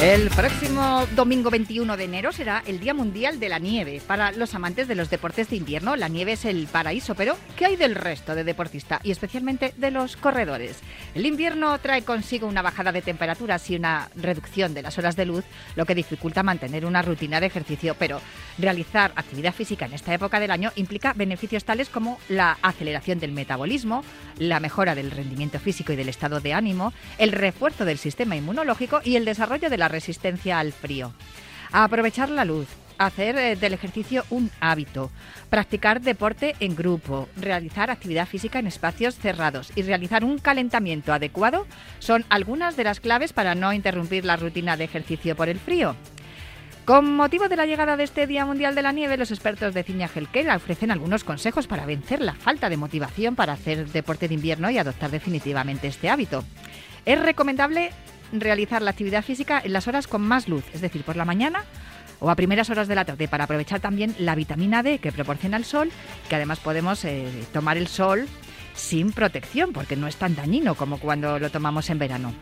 El próximo domingo 21 de enero será el Día Mundial de la Nieve. Para los amantes de los deportes de invierno, la nieve es el paraíso, pero ¿qué hay del resto de deportistas y especialmente de los corredores? El invierno trae consigo una bajada de temperaturas y una reducción de las horas de luz, lo que dificulta mantener una rutina de ejercicio, pero realizar actividad física en esta época del año implica beneficios tales como la aceleración del metabolismo, la mejora del rendimiento físico y del estado de ánimo, el refuerzo del sistema inmunológico y el desarrollo de la resistencia al frío. aprovechar la luz, hacer eh, del ejercicio un hábito, practicar deporte en grupo, realizar actividad física en espacios cerrados y realizar un calentamiento adecuado son algunas de las claves para no interrumpir la rutina de ejercicio por el frío. Con motivo de la llegada de este Día Mundial de la Nieve, los expertos de Ciña Healthcare ofrecen algunos consejos para vencer la falta de motivación para hacer deporte de invierno y adoptar definitivamente este hábito. Es recomendable realizar la actividad física en las horas con más luz, es decir, por la mañana o a primeras horas de la tarde, para aprovechar también la vitamina D que proporciona el sol, que además podemos eh, tomar el sol sin protección, porque no es tan dañino como cuando lo tomamos en verano.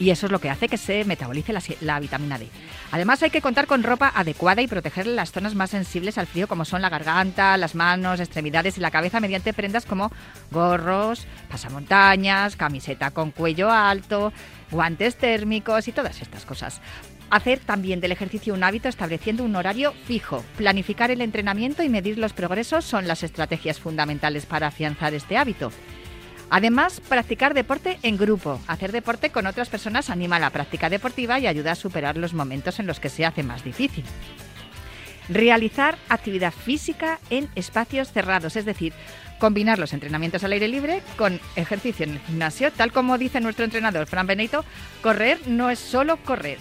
Y eso es lo que hace que se metabolice la, vitamina D. Además hay que contar con ropa adecuada y proteger las zonas más sensibles al frío como son la garganta, las manos, extremidades y la cabeza mediante prendas como gorros, pasamontañas, camiseta con cuello alto, guantes térmicos y todas estas cosas. Hacer también del ejercicio un hábito estableciendo un horario fijo. Planificar el entrenamiento y medir los progresos son las estrategias fundamentales para afianzar este hábito. Además, practicar deporte en grupo. Hacer deporte con otras personas anima la práctica deportiva y ayuda a superar los momentos en los que se hace más difícil. Realizar actividad física en espacios cerrados, es decir, combinar los entrenamientos al aire libre con ejercicio en el gimnasio, tal como dice nuestro entrenador Fran Benito, correr no es solo correr,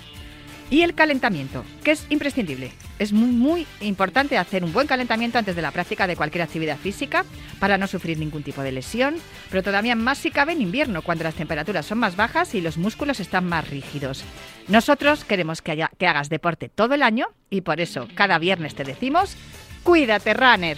y el calentamiento, que es imprescindible. Es muy, importante hacer un buen calentamiento antes de la práctica de cualquier actividad física para no sufrir ningún tipo de lesión, pero todavía más si cabe en invierno, cuando las temperaturas son más bajas y los músculos están más rígidos. Nosotros queremos que, que hagas deporte todo el año y por eso cada viernes te decimos, cuídate, runner.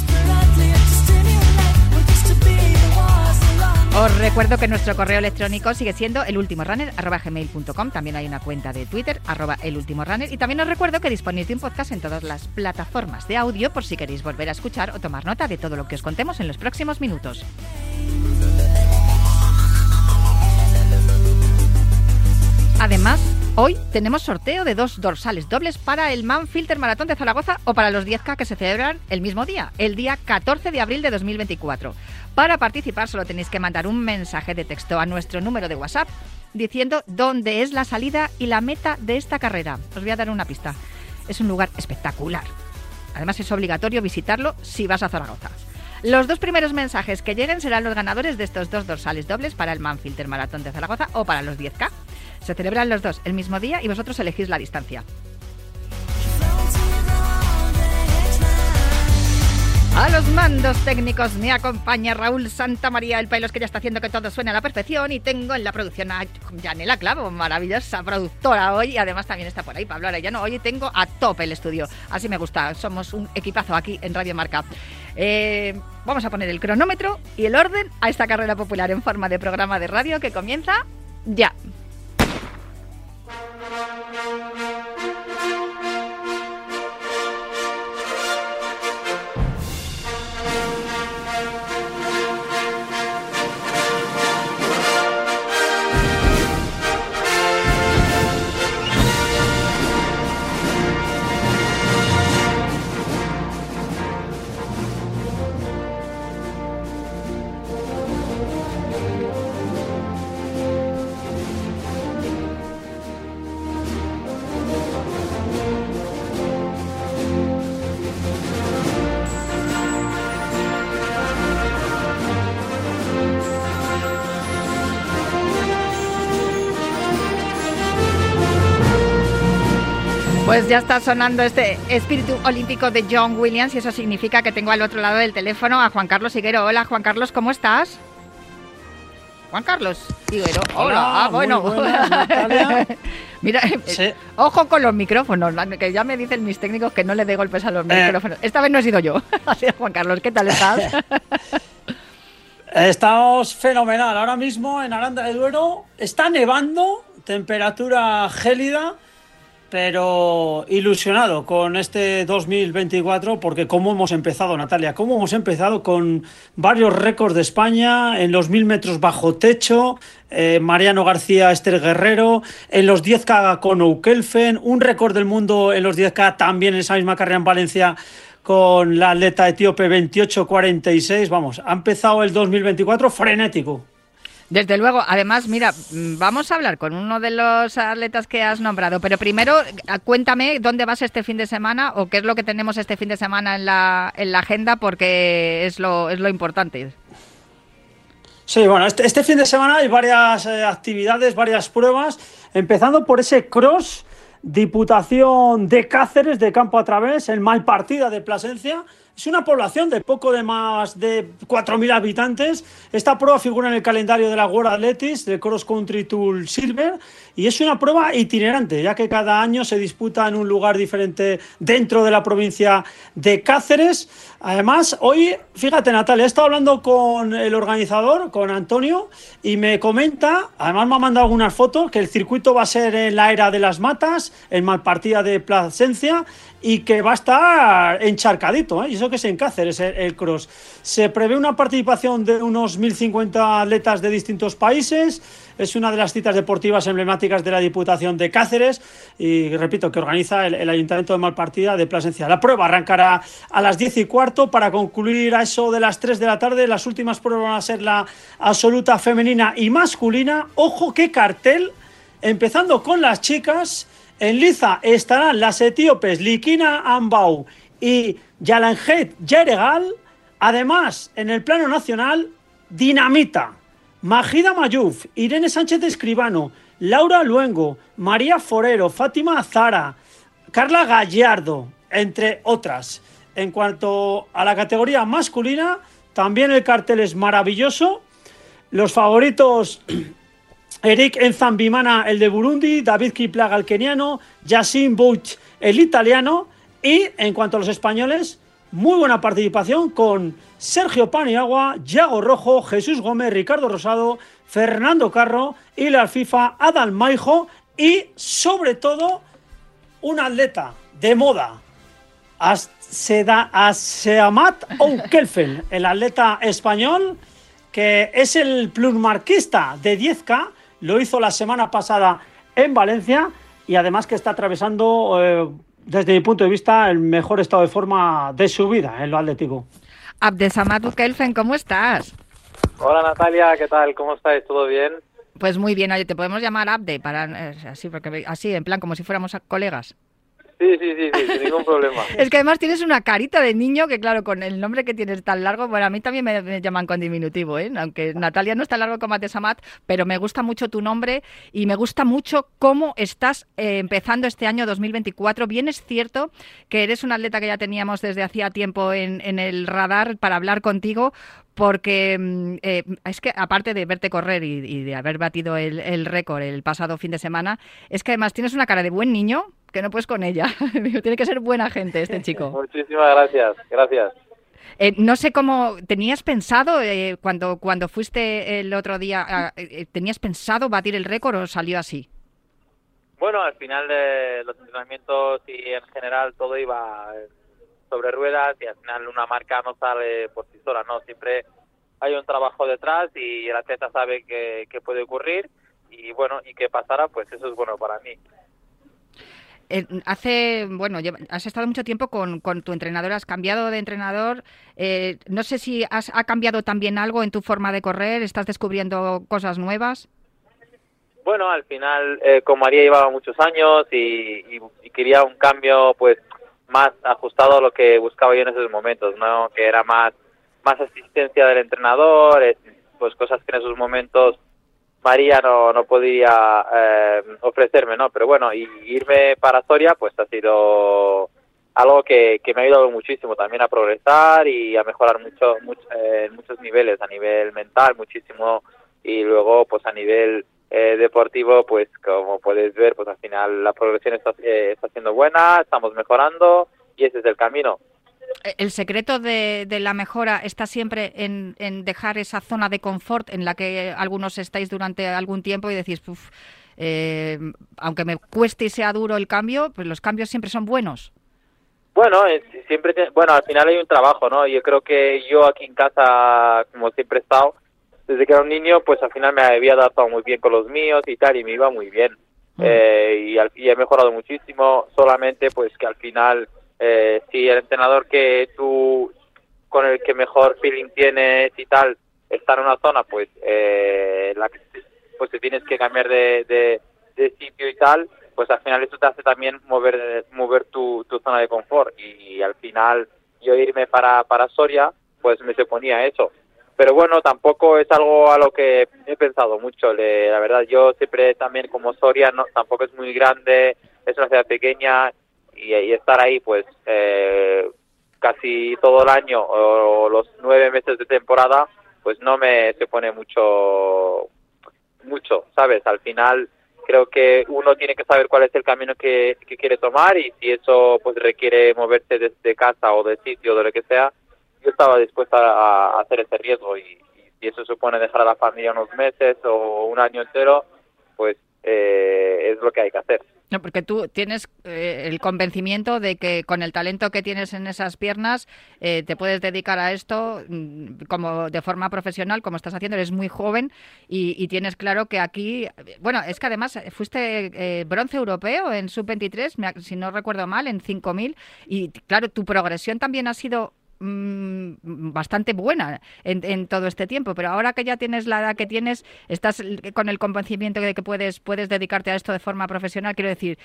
Recuerdo que nuestro correo electrónico sigue siendo elultimorunner.gmail.com También hay una cuenta de Twitter, arroba elultimorunner. Y también os recuerdo que disponéis de un podcast en todas las plataformas de audio por si queréis volver a escuchar o tomar nota de todo lo que os contemos en los próximos minutos. Además, hoy tenemos sorteo de dos dorsales dobles para el Man Filter Maratón de Zaragoza o para los 10K que se celebran el mismo día, el día 14 de abril de 2024. Para participar solo tenéis que mandar un mensaje de texto a nuestro número de WhatsApp diciendo dónde es la salida y la meta de esta carrera. Os voy a dar una pista. Es un lugar espectacular. Además es obligatorio visitarlo si vas a Zaragoza. Los dos primeros mensajes que lleguen serán los ganadores de estos dos dorsales dobles para el Manfilter Maratón de Zaragoza o para los 10K. Se celebran los dos el mismo día y vosotros elegís la distancia. A los mandos técnicos me acompaña Raúl Santa María el Pelos, que ya está haciendo que todo suene a la perfección. Y tengo en la producción a Janela Clavo, maravillosa productora hoy. Y además también está por ahí Pablo Arellano. Hoy tengo a tope el estudio. Así me gusta. Somos un equipazo aquí en Radio Marca. Eh, vamos a poner el cronómetro y el orden a esta carrera popular en forma de programa de radio que comienza ya. Pues ya está sonando este espíritu olímpico de John Williams y eso significa que tengo al otro lado del teléfono a Juan Carlos Higuero. Hola Juan Carlos, ¿cómo estás? Juan Carlos Higuero. Hola, ah, bueno. Mira, eh, ojo con los micrófonos, que ya me dicen mis técnicos que no le dé golpes a los eh. micrófonos. Esta vez no he sido yo. Así Juan Carlos, ¿qué tal estás? Estamos fenomenal. Ahora mismo en Aranda de Duero está nevando, temperatura gélida pero ilusionado con este 2024 porque cómo hemos empezado, Natalia, cómo hemos empezado con varios récords de España en los mil metros bajo techo, eh, Mariano García, Esther Guerrero, en los 10K con Oukelfen, un récord del mundo en los 10K también en esa misma carrera en Valencia con la atleta etíope 28-46. Vamos, ha empezado el 2024 frenético. Desde luego, además, mira, mm, vamos a hablar con uno de los atletas que has nombrado, pero primero cuéntame dónde vas este fin de semana o qué es lo que tenemos este fin de semana en la, en la agenda, porque es lo, es lo importante. Sí, bueno, este, este fin de semana hay varias eh, actividades, varias pruebas, empezando por ese cross Diputación de Cáceres de Campo a Través, el Malpartida de Plasencia, es una población de poco de más de 4.000 habitantes. Esta prueba figura en el calendario de la World Athletics, del Cross Country Tour Silver, y es una prueba itinerante, ya que cada año se disputa en un lugar diferente dentro de la provincia de Cáceres. Además, hoy, fíjate Natalia, he estado hablando con el organizador, con Antonio, y me comenta, además me ha mandado algunas fotos, que el circuito va a ser en la era de las matas, en Malpartida de Plasencia, y que va a estar encharcadito, ¿eh? y eso que es en Cáceres el, cross. Se prevé una participación de unos 1.050 atletas de distintos países, es una de las citas deportivas emblemáticas de la Diputación de Cáceres y repito que organiza el, Ayuntamiento de Malpartida de Plasencia. La prueba arrancará a las 10 y cuarto para concluir a eso de las 3 de la tarde. Las últimas pruebas van a ser la absoluta femenina y masculina. Ojo qué cartel, empezando con las chicas en Liza estarán las etíopes Likina Ambau y Yalanjet Yeregal. Además, en el plano nacional, Dinamita, Magida Mayuf, Irene Sánchez Escribano, Laura Luengo, María Forero, Fátima Azara, Carla Gallardo, entre otras. En cuanto a la categoría masculina, también el cartel es maravilloso. Los favoritos Eric Enzambimana, el de Burundi, David Kiplaga, el keniano, Yassin Bouch, el italiano, y en cuanto a los españoles, muy buena participación con Sergio Paniagua, Yago Rojo, Jesús Gómez, Ricardo Rosado, Fernando Carro y la FIFA Adal Maijo y sobre todo un atleta de moda, Aseamat Oukelfen, el atleta español que es el plusmarquista de 10K lo hizo la semana pasada en Valencia y además que está atravesando, eh, desde mi punto de vista, el mejor estado de forma de su vida en lo atlético. Abdesamatu Kelfen, ¿cómo estás? Hola Natalia, ¿qué tal? ¿Cómo estáis? ¿Todo bien? Pues muy bien, oye, te podemos llamar Abde, para, eh, así, porque, así, en plan, como si fuéramos colegas. Sí, sí, sí, sin ningún problema. es que además tienes una carita de niño que, claro, con el nombre que tienes tan largo, bueno, a mí también me, llaman con diminutivo, ¿eh? Aunque Natalia no está largo como Atesamat, pero me gusta mucho tu nombre y me gusta mucho cómo estás eh, empezando este año 2024. Bien es cierto que eres un atleta que ya teníamos desde hacía tiempo en, en el radar para hablar contigo, porque mm, eh, es que aparte de verte correr y, de haber batido el récord el pasado fin de semana, es que además tienes una cara de buen niño que no puedes con ella. Tiene que ser buena gente este chico. Muchísimas gracias, gracias. Eh, no sé cómo tenías pensado eh, cuando cuando fuiste el otro día, ah, eh, tenías pensado batir el récord o salió así. Bueno, al final de los entrenamientos y en general todo iba sobre ruedas y al final una marca no sale por sí sola, no siempre hay un trabajo detrás y el atleta sabe que, que puede ocurrir y bueno y que pasara pues eso es bueno para mí hace, bueno, has estado mucho tiempo con, tu entrenador, has cambiado de entrenador. Eh, no sé si has, ha cambiado también algo en tu forma de correr, estás descubriendo cosas nuevas. Bueno, al final, eh, con María llevaba muchos años y, quería un cambio, pues, más ajustado a lo que buscaba yo en esos momentos, ¿no? Que era más, más asistencia del entrenador, eh, pues cosas que en esos momentos María no, no podía eh, ofrecerme, ¿no? Pero bueno, y irme para Soria, pues ha sido algo que, que me ha ayudado muchísimo también a progresar y a mejorar mucho, eh, muchos niveles, a nivel mental muchísimo y luego pues a nivel eh, deportivo, pues como puedes ver, pues al final la progresión está, eh, está siendo buena, estamos mejorando y ese es el camino. ¿El secreto de, de la mejora está siempre en, en, dejar esa zona de confort en la que algunos estáis durante algún tiempo y decís, eh, aunque me cueste y sea duro el cambio, pues los cambios siempre son buenos? Bueno, siempre, bueno, al final hay un trabajo, ¿no? Yo creo que yo aquí en casa, como siempre he estado, desde que era un niño, pues al final me había adaptado muy bien con los míos y tal, y me iba muy bien. Mm. Eh, y, al, y, he mejorado muchísimo, solamente pues que al final, eh, si el entrenador que tú, con el que mejor feeling tienes y tal, está en una zona, pues, eh, la, pues te tienes que cambiar de, de, sitio y tal, pues al final eso te hace también mover, mover tu, tu zona de confort. Y, al final yo irme para, para Soria, pues me se ponía eso pero bueno, tampoco es algo a lo que he pensado mucho. la verdad, yo siempre también como Soria, no, tampoco es muy grande, es una ciudad pequeña y, estar ahí pues eh, casi todo el año o los nueve meses de temporada, pues no me se pone mucho, mucho, ¿sabes? Al final creo que uno tiene que saber cuál es el camino que, que quiere tomar y si eso pues requiere moverse desde casa o de sitio de lo que sea, yo estaba dispuesta a, hacer ese riesgo y, si eso supone dejar a la familia unos meses o un año entero, pues eh, es lo que hay que hacer. No, porque tú tienes eh, el convencimiento de que con el talento que tienes en esas piernas eh, te puedes dedicar a esto mm, como de forma profesional, como estás haciendo. Eres muy joven y, tienes claro que aquí, bueno, es que además fuiste bronce europeo en sub 23, si no recuerdo mal, en 5000 y claro, tu progresión también ha sido Mm, bastante buena en, todo este tiempo, pero ahora que ya tienes la edad que tienes, estás con el convencimiento de que puedes, puedes dedicarte a esto de forma profesional, quiero decir,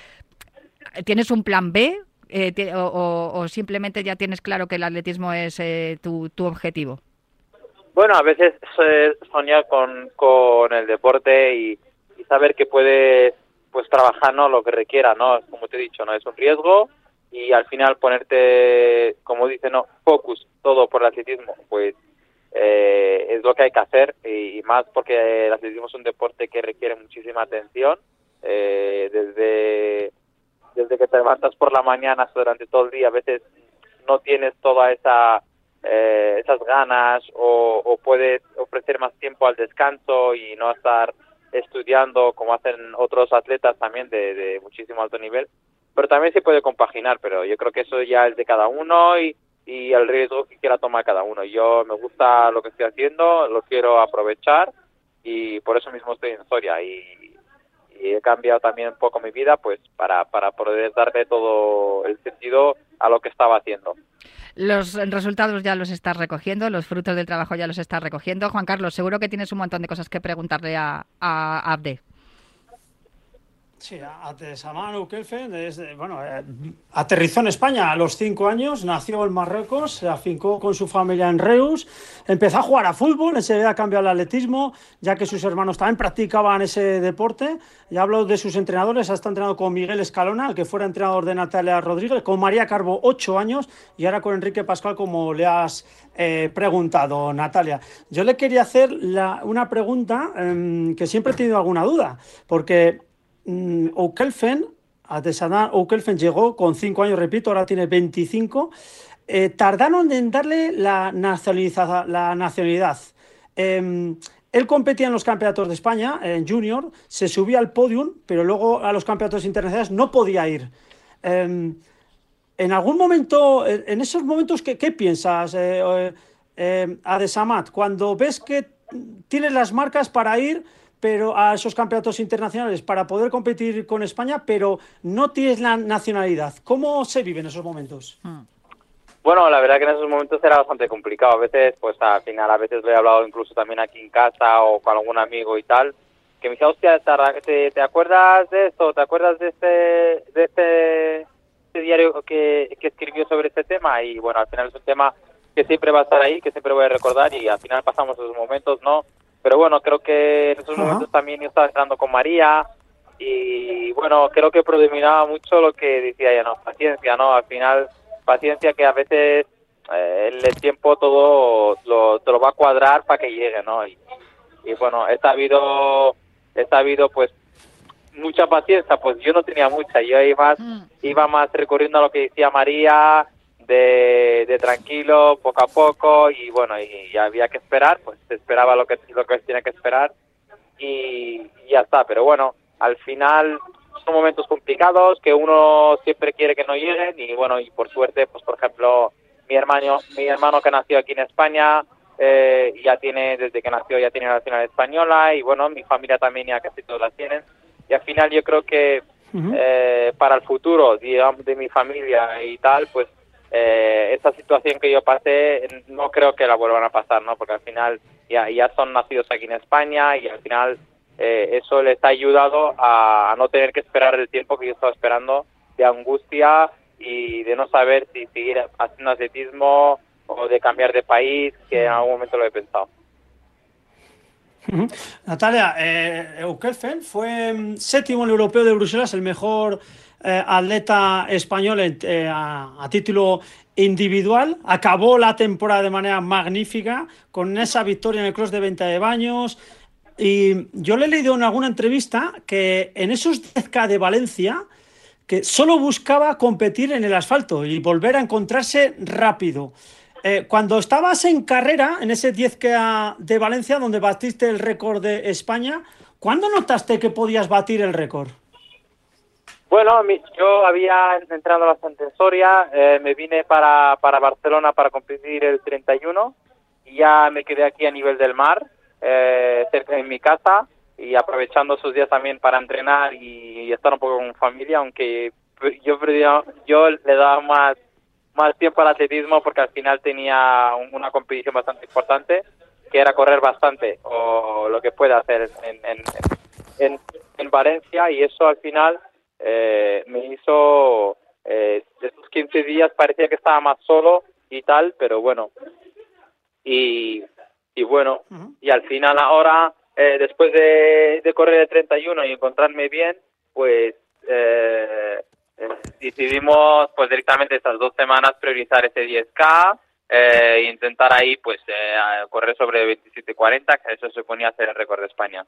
¿tienes un plan B eh, o, simplemente ya tienes claro que el atletismo es eh, tu, objetivo? Bueno, a veces soñar con, con el deporte y, saber que puedes pues trabajar no lo que requiera, ¿no? Como te he dicho, no es un riesgo, y al final ponerte, como dice, no, focus todo por el atletismo, pues eh, es lo que hay que hacer y, más porque el atletismo es un deporte que requiere muchísima atención eh, desde desde que te levantas por la mañana hasta durante todo el día a veces no tienes toda esa eh, esas ganas o, puedes ofrecer más tiempo al descanso y no estar estudiando como hacen otros atletas también de muchísimo alto nivel pero también se puede compaginar, pero yo creo que eso ya es de cada uno y, y el riesgo que quiera tomar cada uno. Yo me gusta lo que estoy haciendo, lo quiero aprovechar y por eso mismo estoy en Soria y, he cambiado también un poco mi vida pues para, para poder darle todo el sentido a lo que estaba haciendo. Los resultados ya los estás recogiendo, los frutos del trabajo ya los estás recogiendo. Juan Carlos, seguro que tienes un montón de cosas que preguntarle a, a Abde. Sí, Atesaman Kelfen bueno, eh, aterrizó en España a los cinco años, nació en Marruecos, se afincó con su familia en Reus, empezó a jugar a fútbol, enseguida cambió al atletismo, ya que sus hermanos también practicaban ese deporte. Y hablo de sus entrenadores, ha estado entrenado con Miguel Escalona, el que fuera entrenador de Natalia Rodríguez, con María Carbo, ocho años, y ahora con Enrique Pascual, como le has eh, preguntado, Natalia. Yo le quería hacer una pregunta em, que siempre he tenido alguna duda, porque O'Kelfen, Artesanal O'Kelfen llegó con 5 años, repito, ahora tiene 25. Eh, tardaron en darle la, la nacionalidad. Em, él competía en los campeonatos de España, en junior, se subía al podium, pero luego a los campeonatos internacionales no podía ir. Em, en algún momento, en esos momentos, ¿qué, piensas, eh, eh, Adesamat? Cuando ves que tienes las marcas para ir, pero a esos campeonatos internacionales para poder competir con España, pero no tienes la nacionalidad. ¿Cómo se vive en esos momentos? Hmm. Bueno, la verdad que en esos momentos era bastante complicado. A veces, pues al final, a veces lo he hablado incluso también aquí en casa o con algún amigo y tal, que me dice, hostia, ¿te, te acuerdas de esto? ¿Te acuerdas de este, de este, este diario que, que escribió sobre este tema? Y bueno, al final es un tema que siempre va a estar ahí, que siempre voy a recordar y al final pasamos esos momentos, ¿no? Pero bueno, creo que en esos momentos también yo estaba entrando con María y bueno, creo que predominaba mucho lo que decía ella, no, paciencia, ¿no? Al final, paciencia que a veces eh, el tiempo todo lo, te lo va a cuadrar para que llegue, ¿no? Y, y bueno, he sabido, he sabido pues mucha paciencia, pues yo no tenía mucha, yo iba más, mm. iba más recurriendo a lo que decía María, de, de, tranquilo, poco a poco, y bueno, y, había que esperar, pues se esperaba lo que, lo que tiene que esperar, y, ya está, pero bueno, al final son momentos complicados que uno siempre quiere que no lleguen, y bueno, y por suerte, pues por ejemplo, mi hermano, mi hermano que nació aquí en España, eh, ya tiene, desde que nació ya tiene la nacional española, y bueno, mi familia también ya casi todos la tienen, y al final yo creo que eh, para el futuro, digamos, de mi familia y tal, pues eh, esa situación que yo pasé no creo que la vuelvan a pasar, ¿no? Porque al final ya, ya son nacidos aquí en España y al final eh, eso les ha ayudado a, no tener que esperar el tiempo que yo estaba esperando de angustia y de no saber si seguir haciendo atletismo o de cambiar de país, que en algún momento lo he pensado. Natalia, eh, Eukelfen fue mm, séptimo en el europeo de Bruselas, el mejor eh, atleta español eh, a, título individual. Acabó la temporada de manera magnífica con esa victoria en el cross de venta de baños. Y yo le he leído en alguna entrevista que en esos 10K de Valencia, que solo buscaba competir en el asfalto y volver a encontrarse rápido. Eh, cuando estabas en carrera, en ese 10K de Valencia, donde batiste el récord de España, ¿cuándo notaste que podías batir el récord? Bueno, yo había entrado bastante en Soria, eh, me vine para, para Barcelona para competir el 31 y ya me quedé aquí a nivel del mar, eh, cerca de mi casa y aprovechando esos días también para entrenar y, estar un poco con familia, aunque yo, yo le daba más más tiempo al atletismo porque al final tenía una competición bastante importante que era correr bastante o lo que puede hacer en, en, en, Valencia y eso al final eh, me hizo eh, esos 15 días parecía que estaba más solo y tal pero bueno y, y bueno y al final ahora eh, después de, de correr el 31 y encontrarme bien pues eh, decidimos pues directamente estas dos semanas priorizar ese 10K eh, e intentar ahí pues eh, correr sobre 27.40, que eso se ponía a hacer el récord de España.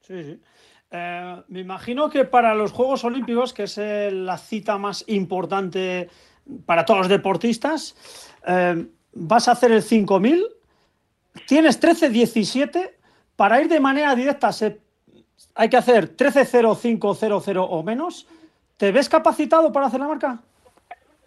Sí, sí. Eh, me imagino que para los Juegos Olímpicos, que es la cita más importante para todos los deportistas, vas a hacer el 5000, tienes 13.17, para ir de manera directa se hay que hacer 13.0500 o menos. ¿Te ves capacitado para hacer la marca?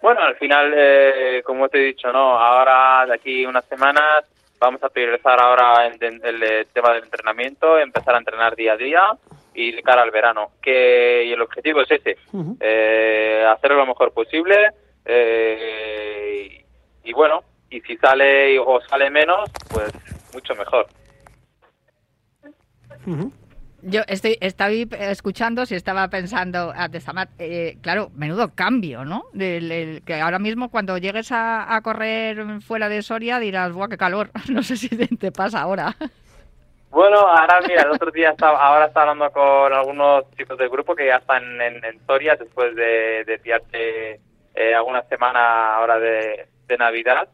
Bueno, al final, eh, como te he dicho, no. Ahora, de aquí unas semanas, vamos a priorizar ahora el, el, tema del entrenamiento, empezar a entrenar día a día y de cara al verano. Que y el objetivo es ese, eh, hacerlo lo mejor posible. Eh, y, bueno, y si sale o sale menos, pues mucho mejor. Yo estoy, estaba escuchando, si estaba pensando, a ah, eh, claro, menudo cambio, ¿no? que ahora mismo cuando llegues a, correr fuera de Soria dirás, ¡buah, qué calor! No sé si te, pasa ahora. Bueno, ahora mira, el otro día estaba, ahora está hablando con algunos chicos del grupo que ya están en, Soria después de, de eh, alguna semana ahora de Navidad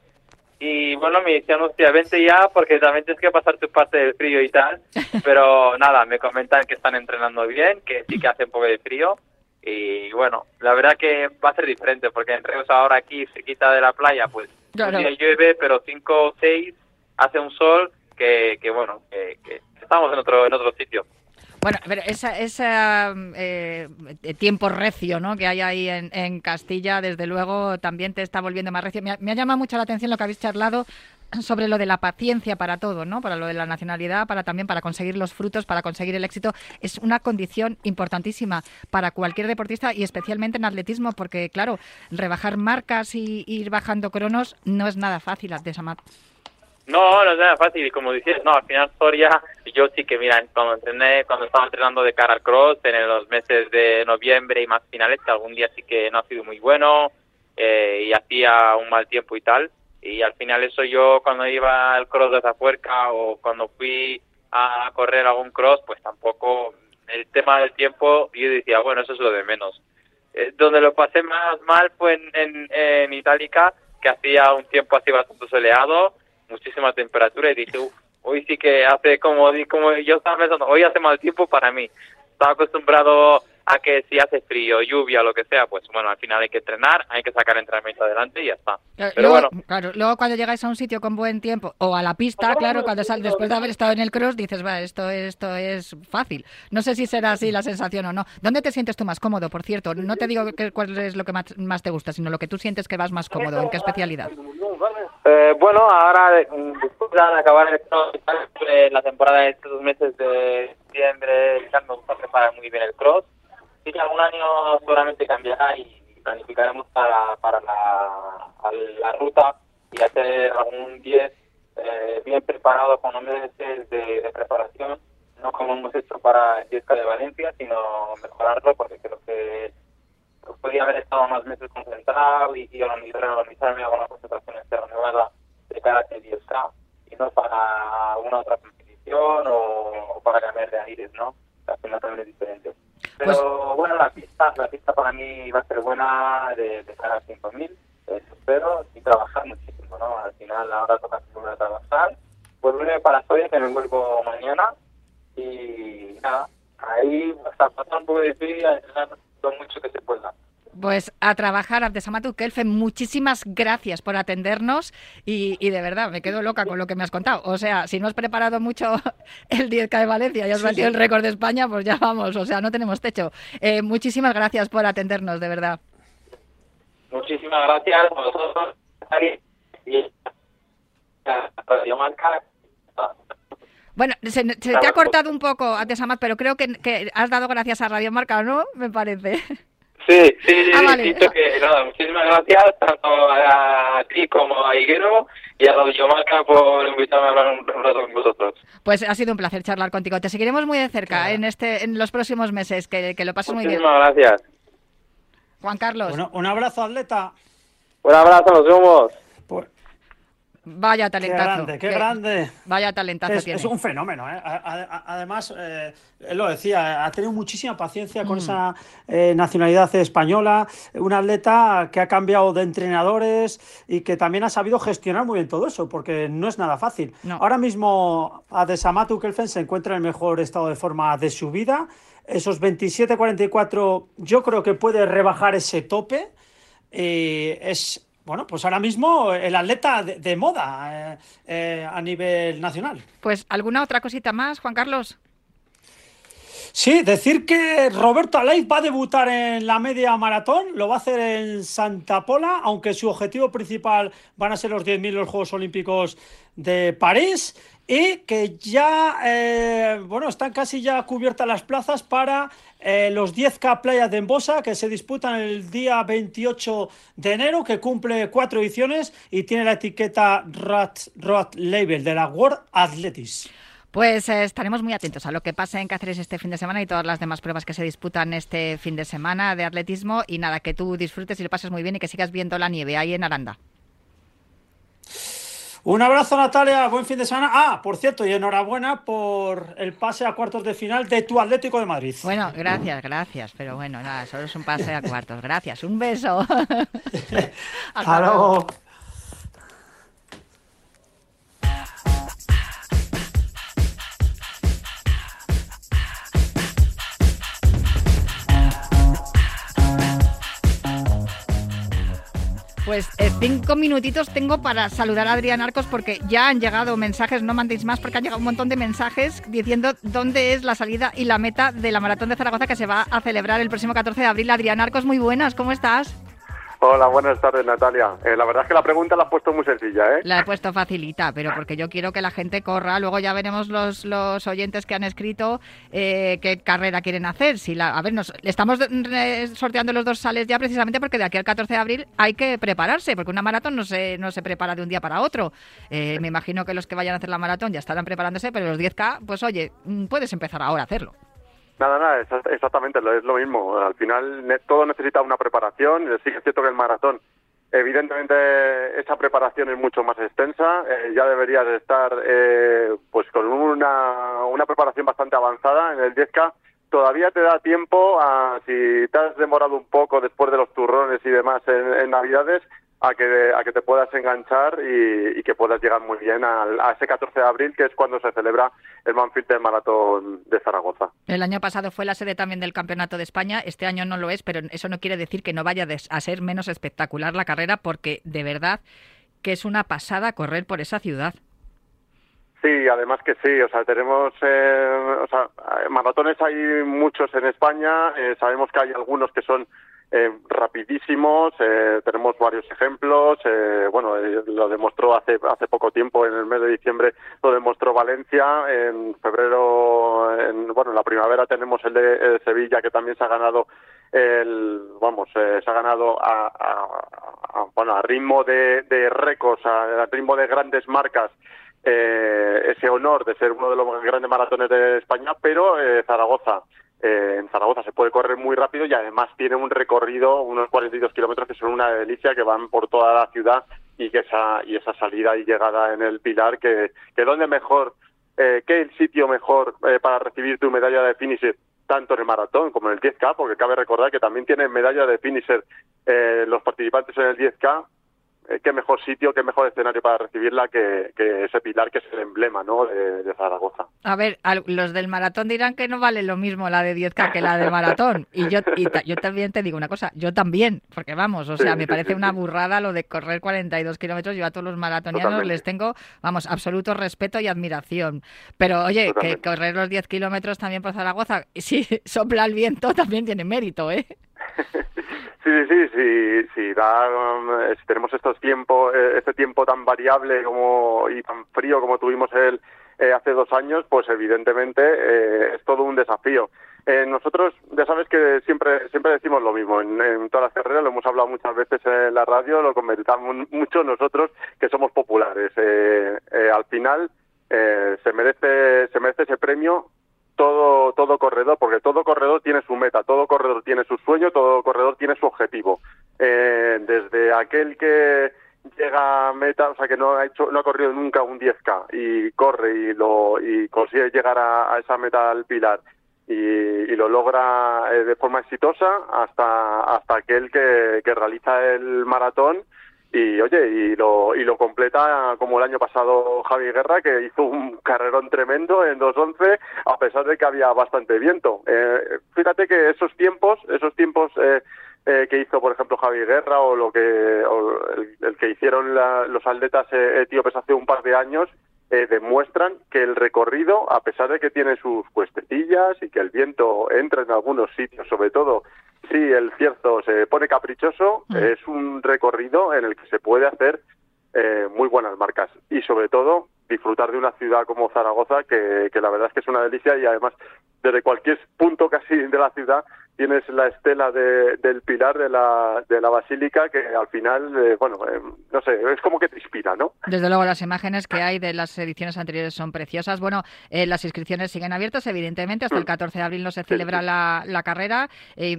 y bueno, me decían, hostia, vente ya porque también tienes que pasar tu parte del frío y tal. Pero nada, me comentan que están entrenando bien, que sí que hace un poco de frío. Y bueno, la verdad que va a ser diferente porque en Reus ahora aquí, cerquita de la playa, pues un día llueve, pero 5 o 6 hace un sol que, que bueno, que, que estamos en otro, en otro sitio. Bueno, pero ese eh, tiempo recio ¿no? que hay ahí en, Castilla, desde luego, también te está volviendo más recio. Me ha, llamado mucho la atención lo que habéis charlado sobre lo de la paciencia para todo, ¿no? Para lo de la nacionalidad, para también para conseguir los frutos, para conseguir el éxito, es una condición importantísima para cualquier deportista y especialmente en atletismo, porque claro, rebajar marcas y ir bajando cronos no es nada fácil de esa no, no nada fácil como decías, no, al final Soria, yo sí que mira, cuando entrené, cuando estaba entrenando de cara al cross en los meses de noviembre y más finales, algún día sí que no ha sido muy bueno eh, y hacía un mal tiempo y tal, y al final eso yo cuando iba al cross de Zafuerca o cuando fui a correr algún cross, pues tampoco el tema del tiempo yo decía, bueno, eso es lo de menos. Eh, donde lo pasé más mal fue en, en, en Itálica, que hacía un tiempo así bastante soleado, muchísima temperatura y dije, uff, hoy sí que hace como, como yo estaba pensando, hoy hace mal tiempo para mí. Estaba acostumbrado a que si hace frío, lluvia, lo que sea, pues bueno, al final hay que entrenar, hay que sacar entrenamiento adelante y ya está. Pero luego, bueno. Claro, luego cuando llegáis a un sitio con buen tiempo o a la pista, claro, cuando sal, después de haber estado en el cross dices, va, esto, esto es fácil. No sé si será así la sensación o no. ¿Dónde te sientes tú más cómodo, por cierto? No te digo que, cuál es lo que más, más, te gusta, sino lo que tú sientes que vas más cómodo, ¿en qué especialidad? Eh, bueno, ahora después de acabar el cross, la temporada de estos meses de diciembre, me gusta preparar muy bien el cross. Sí que algún año seguramente cambiará y planificaremos para, para la, la ruta y hacer algún 10 eh, bien preparado con meses de, de, preparación, no como hemos hecho para el 10K de Valencia, sino mejorarlo porque creo que podría haber estado más meses concentrado y, y organizar, organizarme alguna concentración renovada de cara a ese 10K y no para una otra competición o, o para cambiar de aires, ¿no? Al final también es diferente. Pero pues, bueno, la pista, la pista para mí va a ser buena de, de cara a 5.000, eso espero, y trabajar muchísimo, ¿no? Al final ahora toca volver a trabajar, pues vuelve para Soria, que me vuelvo mañana, y nada, ahí hasta pasar un poco de a entrenar lo mucho que se pueda. Pues a trabajar, Abdesamatu Kelfe, muchísimas gracias por atendernos y, y, de verdad me quedo loca con lo que me has contado. O sea, si no has preparado mucho el 10K de Valencia y has batido sí, sí. el récord de España, pues ya vamos, o sea, no tenemos techo. Eh, muchísimas gracias por atendernos, de verdad. Muchísimas gracias a vosotros. Y bueno, se, se te ha cortado un poco, Abdesamat, pero creo que, que has dado gracias a Radio Marca, ¿no? Me parece. Sí, sí, sí, ah, vale. que, nada, muchísimas gracias tanto a ti como a Higuero y a Radio Marca por invitarme a hablar un, rato con vosotros. Pues ha sido un placer charlar contigo. Te seguiremos muy de cerca claro. en este en los próximos meses. Que, que lo pases muy bien. Muchísimas gracias. Juan Carlos. Bueno, un abrazo, atleta. Un abrazo, nos vemos. Por... Vaya talentazo. Qué grande, qué, grande. Vaya talentazo es, tiene. Es un fenómeno, ¿eh? Además, eh, él lo decía, ha tenido muchísima paciencia con mm. esa eh, nacionalidad española, un atleta que ha cambiado de entrenadores y que también ha sabido gestionar muy bien todo eso, porque no es nada fácil. No. Ahora mismo Adesamatu Kelfen se encuentra en el mejor estado de forma de su vida. Esos 27-44 yo creo que puede rebajar ese tope. Es bueno, pues ahora mismo el atleta de, de moda eh, eh, a nivel nacional. Pues alguna otra cosita más, Juan Carlos. Sí, decir que Roberto Aleix va a debutar en la media maratón, lo va a hacer en Santa Pola, aunque su objetivo principal van a ser los 10.000 los Juegos Olímpicos de París y que ya, eh, bueno, están casi ya cubiertas las plazas para eh, los 10K Playas de Embosa que se disputan el día 28 de enero, que cumple cuatro ediciones y tiene la etiqueta Rat, Rat Label de la World Athletics. Pues eh, estaremos muy atentos a lo que pase en Cáceres este fin de semana y todas las demás pruebas que se disputan este fin de semana de atletismo. Y nada, que tú disfrutes y lo pases muy bien y que sigas viendo la nieve ahí en Aranda. Un abrazo, Natalia. Buen fin de semana. Ah, por cierto, y enhorabuena por el pase a cuartos de final de tu Atlético de Madrid. Bueno, gracias, gracias. Pero bueno, nada, solo es un pase a cuartos. Gracias. Un beso. Hasta luego. Pues eh, cinco minutitos tengo para saludar a Adrián Arcos porque ya han llegado mensajes, no mandéis más porque han llegado un montón de mensajes diciendo dónde es la salida y la meta de la Maratón de Zaragoza que se va a celebrar el próximo 14 de abril. Adrián Arcos, muy buenas, ¿cómo estás? Hola, buenas tardes, Natalia. Eh, la verdad es que la pregunta la has puesto muy sencilla, ¿eh? La he puesto facilita, pero porque yo quiero que la gente corra. Luego ya veremos los, los oyentes que han escrito eh, qué carrera quieren hacer. Si la, a ver, nos estamos sorteando los dos sales ya precisamente porque de aquí al 14 de abril hay que prepararse, porque una maratón no se, no se prepara de un día para otro. Eh, me imagino que los que vayan a hacer la maratón ya estarán preparándose, pero los 10K, pues oye, mm, puedes empezar ahora a hacerlo. Nada, nada, exactamente, es lo mismo. Al final todo necesita una preparación. Sí es cierto que el maratón Evidentemente esa preparación es mucho más extensa, eh, ya deberías estar eh, pues con una, una preparación bastante avanzada en el 10K. Todavía te da tiempo si te has demorado un poco después de los turrones y demás en Navidades, a que, a que te puedas enganchar y, que puedas llegar muy bien a, ese 14 de abril, que es cuando se celebra el Manfilter Maratón de Zaragoza. El año pasado fue la sede también del Campeonato de España, este año no lo es, pero eso no quiere decir que no vaya a ser menos espectacular la carrera, porque de verdad que es una pasada correr por esa ciudad. Sí, además que sí, o sea, tenemos, eh, o sea, maratones hay muchos en España, eh, sabemos que hay algunos que son eh, rapidísimos, eh, tenemos varios ejemplos, eh, bueno, eh, lo demostró hace, hace poco tiempo, en el mes de diciembre lo demostró Valencia, en febrero, en, bueno, en la primavera tenemos el de, Sevilla que también se ha ganado el, vamos, se ha ganado a, bueno, a ritmo de, récords, a ritmo de grandes marcas, eh, ese honor de ser uno de los grandes maratones de España, pero eh, Zaragoza eh, en Zaragoza se puede correr muy rápido y además tiene un recorrido, unos 42 kilómetros que son una delicia, que van por toda la ciudad y que esa, y esa salida y llegada en el Pilar, que, que donde mejor, eh, que el sitio mejor eh, para recibir tu medalla de finisher, tanto en el maratón como en el 10K, porque cabe recordar que también tienen medalla de finisher eh, los participantes en el 10K eh, qué mejor sitio, qué mejor escenario para recibirla que, ese pilar que es el emblema ¿no? de, Zaragoza. A ver, los del maratón dirán que no vale lo mismo la de 10K que la del maratón. Y yo, y yo también te digo una cosa, yo también, porque vamos, o sea, me parece una burrada lo de correr 42 kilómetros. Yo a todos los maratonianos les tengo, vamos, absoluto respeto y admiración. Pero oye, que correr los 10 kilómetros también por Zaragoza, si sopla el viento, también tiene mérito, ¿eh? Sí, sí, sí, sí, da, um, si tenemos estos tiempos, eh, este tiempo tan variable como y tan frío como tuvimos el, eh, hace dos años, pues evidentemente eh, es todo un desafío. nosotros, ya sabes que siempre siempre decimos lo mismo, en, todas las carreras lo hemos hablado muchas veces en la radio, lo comentamos mucho nosotros que somos populares. al final se merece se merece ese premio todo, todo corredor, porque todo corredor tiene su meta, todo corredor tiene su sueño, todo corredor tiene su objetivo. Eh, desde aquel que llega a meta, o sea, que no ha hecho, no ha corrido nunca un 10K y corre y lo y consigue llegar a, esa meta al pilar y, lo logra eh, de forma exitosa hasta hasta aquel que, que realiza el maratón y oye, y lo, y lo completa como el año pasado Javi Guerra, que hizo un carrerón tremendo en 2.11, a pesar de que había bastante viento. Eh, fíjate que esos tiempos, esos tiempos eh, eh, que hizo, por ejemplo, Javi Guerra o, lo que, el, que hicieron los atletas etíopes hace un par de años, demuestran que el recorrido, a pesar de que tiene sus cuestecillas y que el viento entra en algunos sitios, sobre todo Sí, el cierto se pone caprichoso, mm. es un recorrido en el que se puede hacer eh, muy buenas marcas y sobre todo disfrutar de una ciudad como Zaragoza que, que la verdad es que es una delicia y además desde cualquier punto casi de la ciudad tienes la estela de, del pilar de la, de la basílica que al final, eh, bueno, eh, no sé, es como que te inspira, ¿no? Desde luego, las imágenes que hay de las ediciones anteriores son preciosas. Bueno, eh, las inscripciones siguen abiertas, evidentemente, hasta el 14 mm. de abril no se celebra la, la, carrera.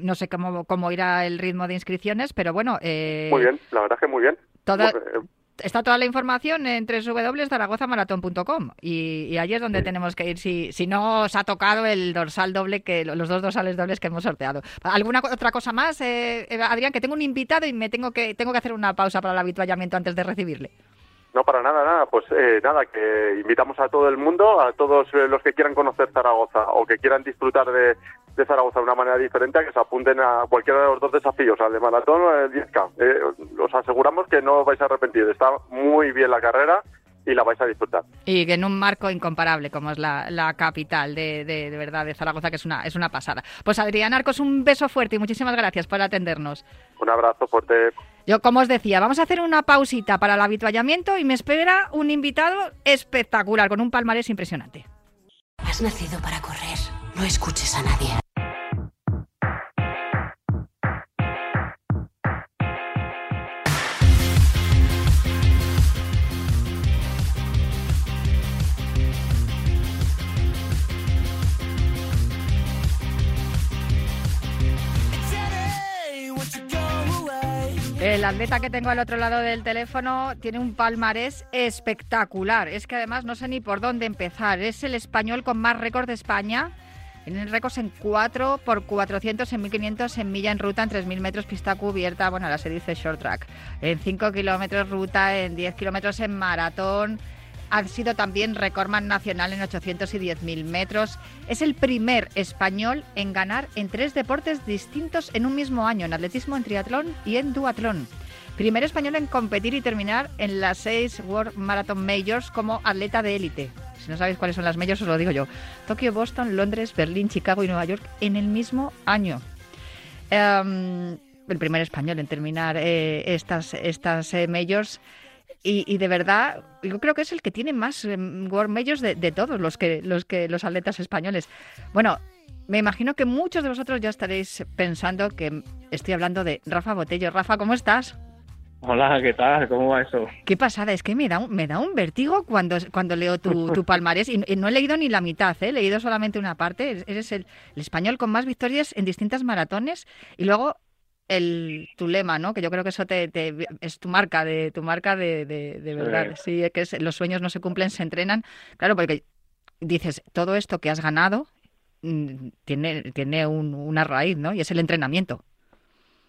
no sé cómo, cómo irá el ritmo de inscripciones, pero bueno... muy bien, la verdad que muy bien. Toda, está toda la información en www.zaragozamaratón.com y, y allí es donde tenemos que ir si, si no os ha tocado el dorsal doble, que los dos dorsales dobles que hemos sorteado. ¿Alguna otra cosa más, eh, Adrián? Que tengo un invitado y me tengo que, tengo que hacer una pausa para el habituallamiento antes de recibirle. No, para nada, nada. Pues eh, nada, que invitamos a todo el mundo, a todos eh, los que quieran conocer Zaragoza o que quieran disfrutar de, Zaragoza de una manera diferente, a que se apunten a cualquiera de los dos desafíos, al de maratón o al 10K. Eh, os aseguramos que no os vais a arrepentir. Está muy bien la carrera y la vais a disfrutar. Y en un marco incomparable como es la, la capital de, de, de, verdad de Zaragoza, que es una, es una pasada. Pues Adrián Arcos, un beso fuerte y muchísimas gracias por atendernos. Un abrazo fuerte. Yo, como os decía, vamos a hacer una pausita para el habituallamiento y me espera un invitado espectacular, con un palmarés impresionante. Has nacido para correr. No escuches a nadie. Atleta que tengo al otro lado del teléfono tiene un palmarés espectacular. Es que además no sé ni por dónde empezar. Es el español con más récord de España. Tiene récords en 4 por 400, en 1500, en milla en ruta, en 3000 metros pista cubierta. Bueno, ahora se dice short track. En 5 kilómetros ruta, en 10 kilómetros en maratón ha sido también recordman nacional en 800 y 10.000 metros. Es el primer español en ganar en tres deportes distintos en un mismo año, en atletismo, en triatlón y en duatlón. Primer español en competir y terminar en las seis World Marathon Majors como atleta de élite. Si no sabéis cuáles son las majors, os lo digo yo. Tokio, Boston, Londres, Berlín, Chicago y Nueva York en el mismo año. Em, el primer español en terminar eh, estas, estas eh, majors y, de verdad, yo creo que es el que tiene más em, World Majors de, todos los que, los que los atletas españoles. Bueno, me imagino que muchos de vosotros ya estaréis pensando que estoy hablando de Rafa Botello. Rafa, ¿cómo estás? Hola, ¿qué tal? ¿Cómo va eso? Qué pasada, es que me da un, me da un vértigo cuando, cuando leo tu, tu palmarés y, no he leído ni la mitad, ¿eh? he leído solamente una parte. Eres el, el, español con más victorias en distintas maratones y luego el, tu lema, ¿no? Que yo creo que eso te, es tu marca, de tu marca de, de, verdad. Sí. es que los sueños no se cumplen, se entrenan. Claro, porque dices, todo esto que has ganado mm, tiene, tiene una raíz, ¿no? Y es el entrenamiento.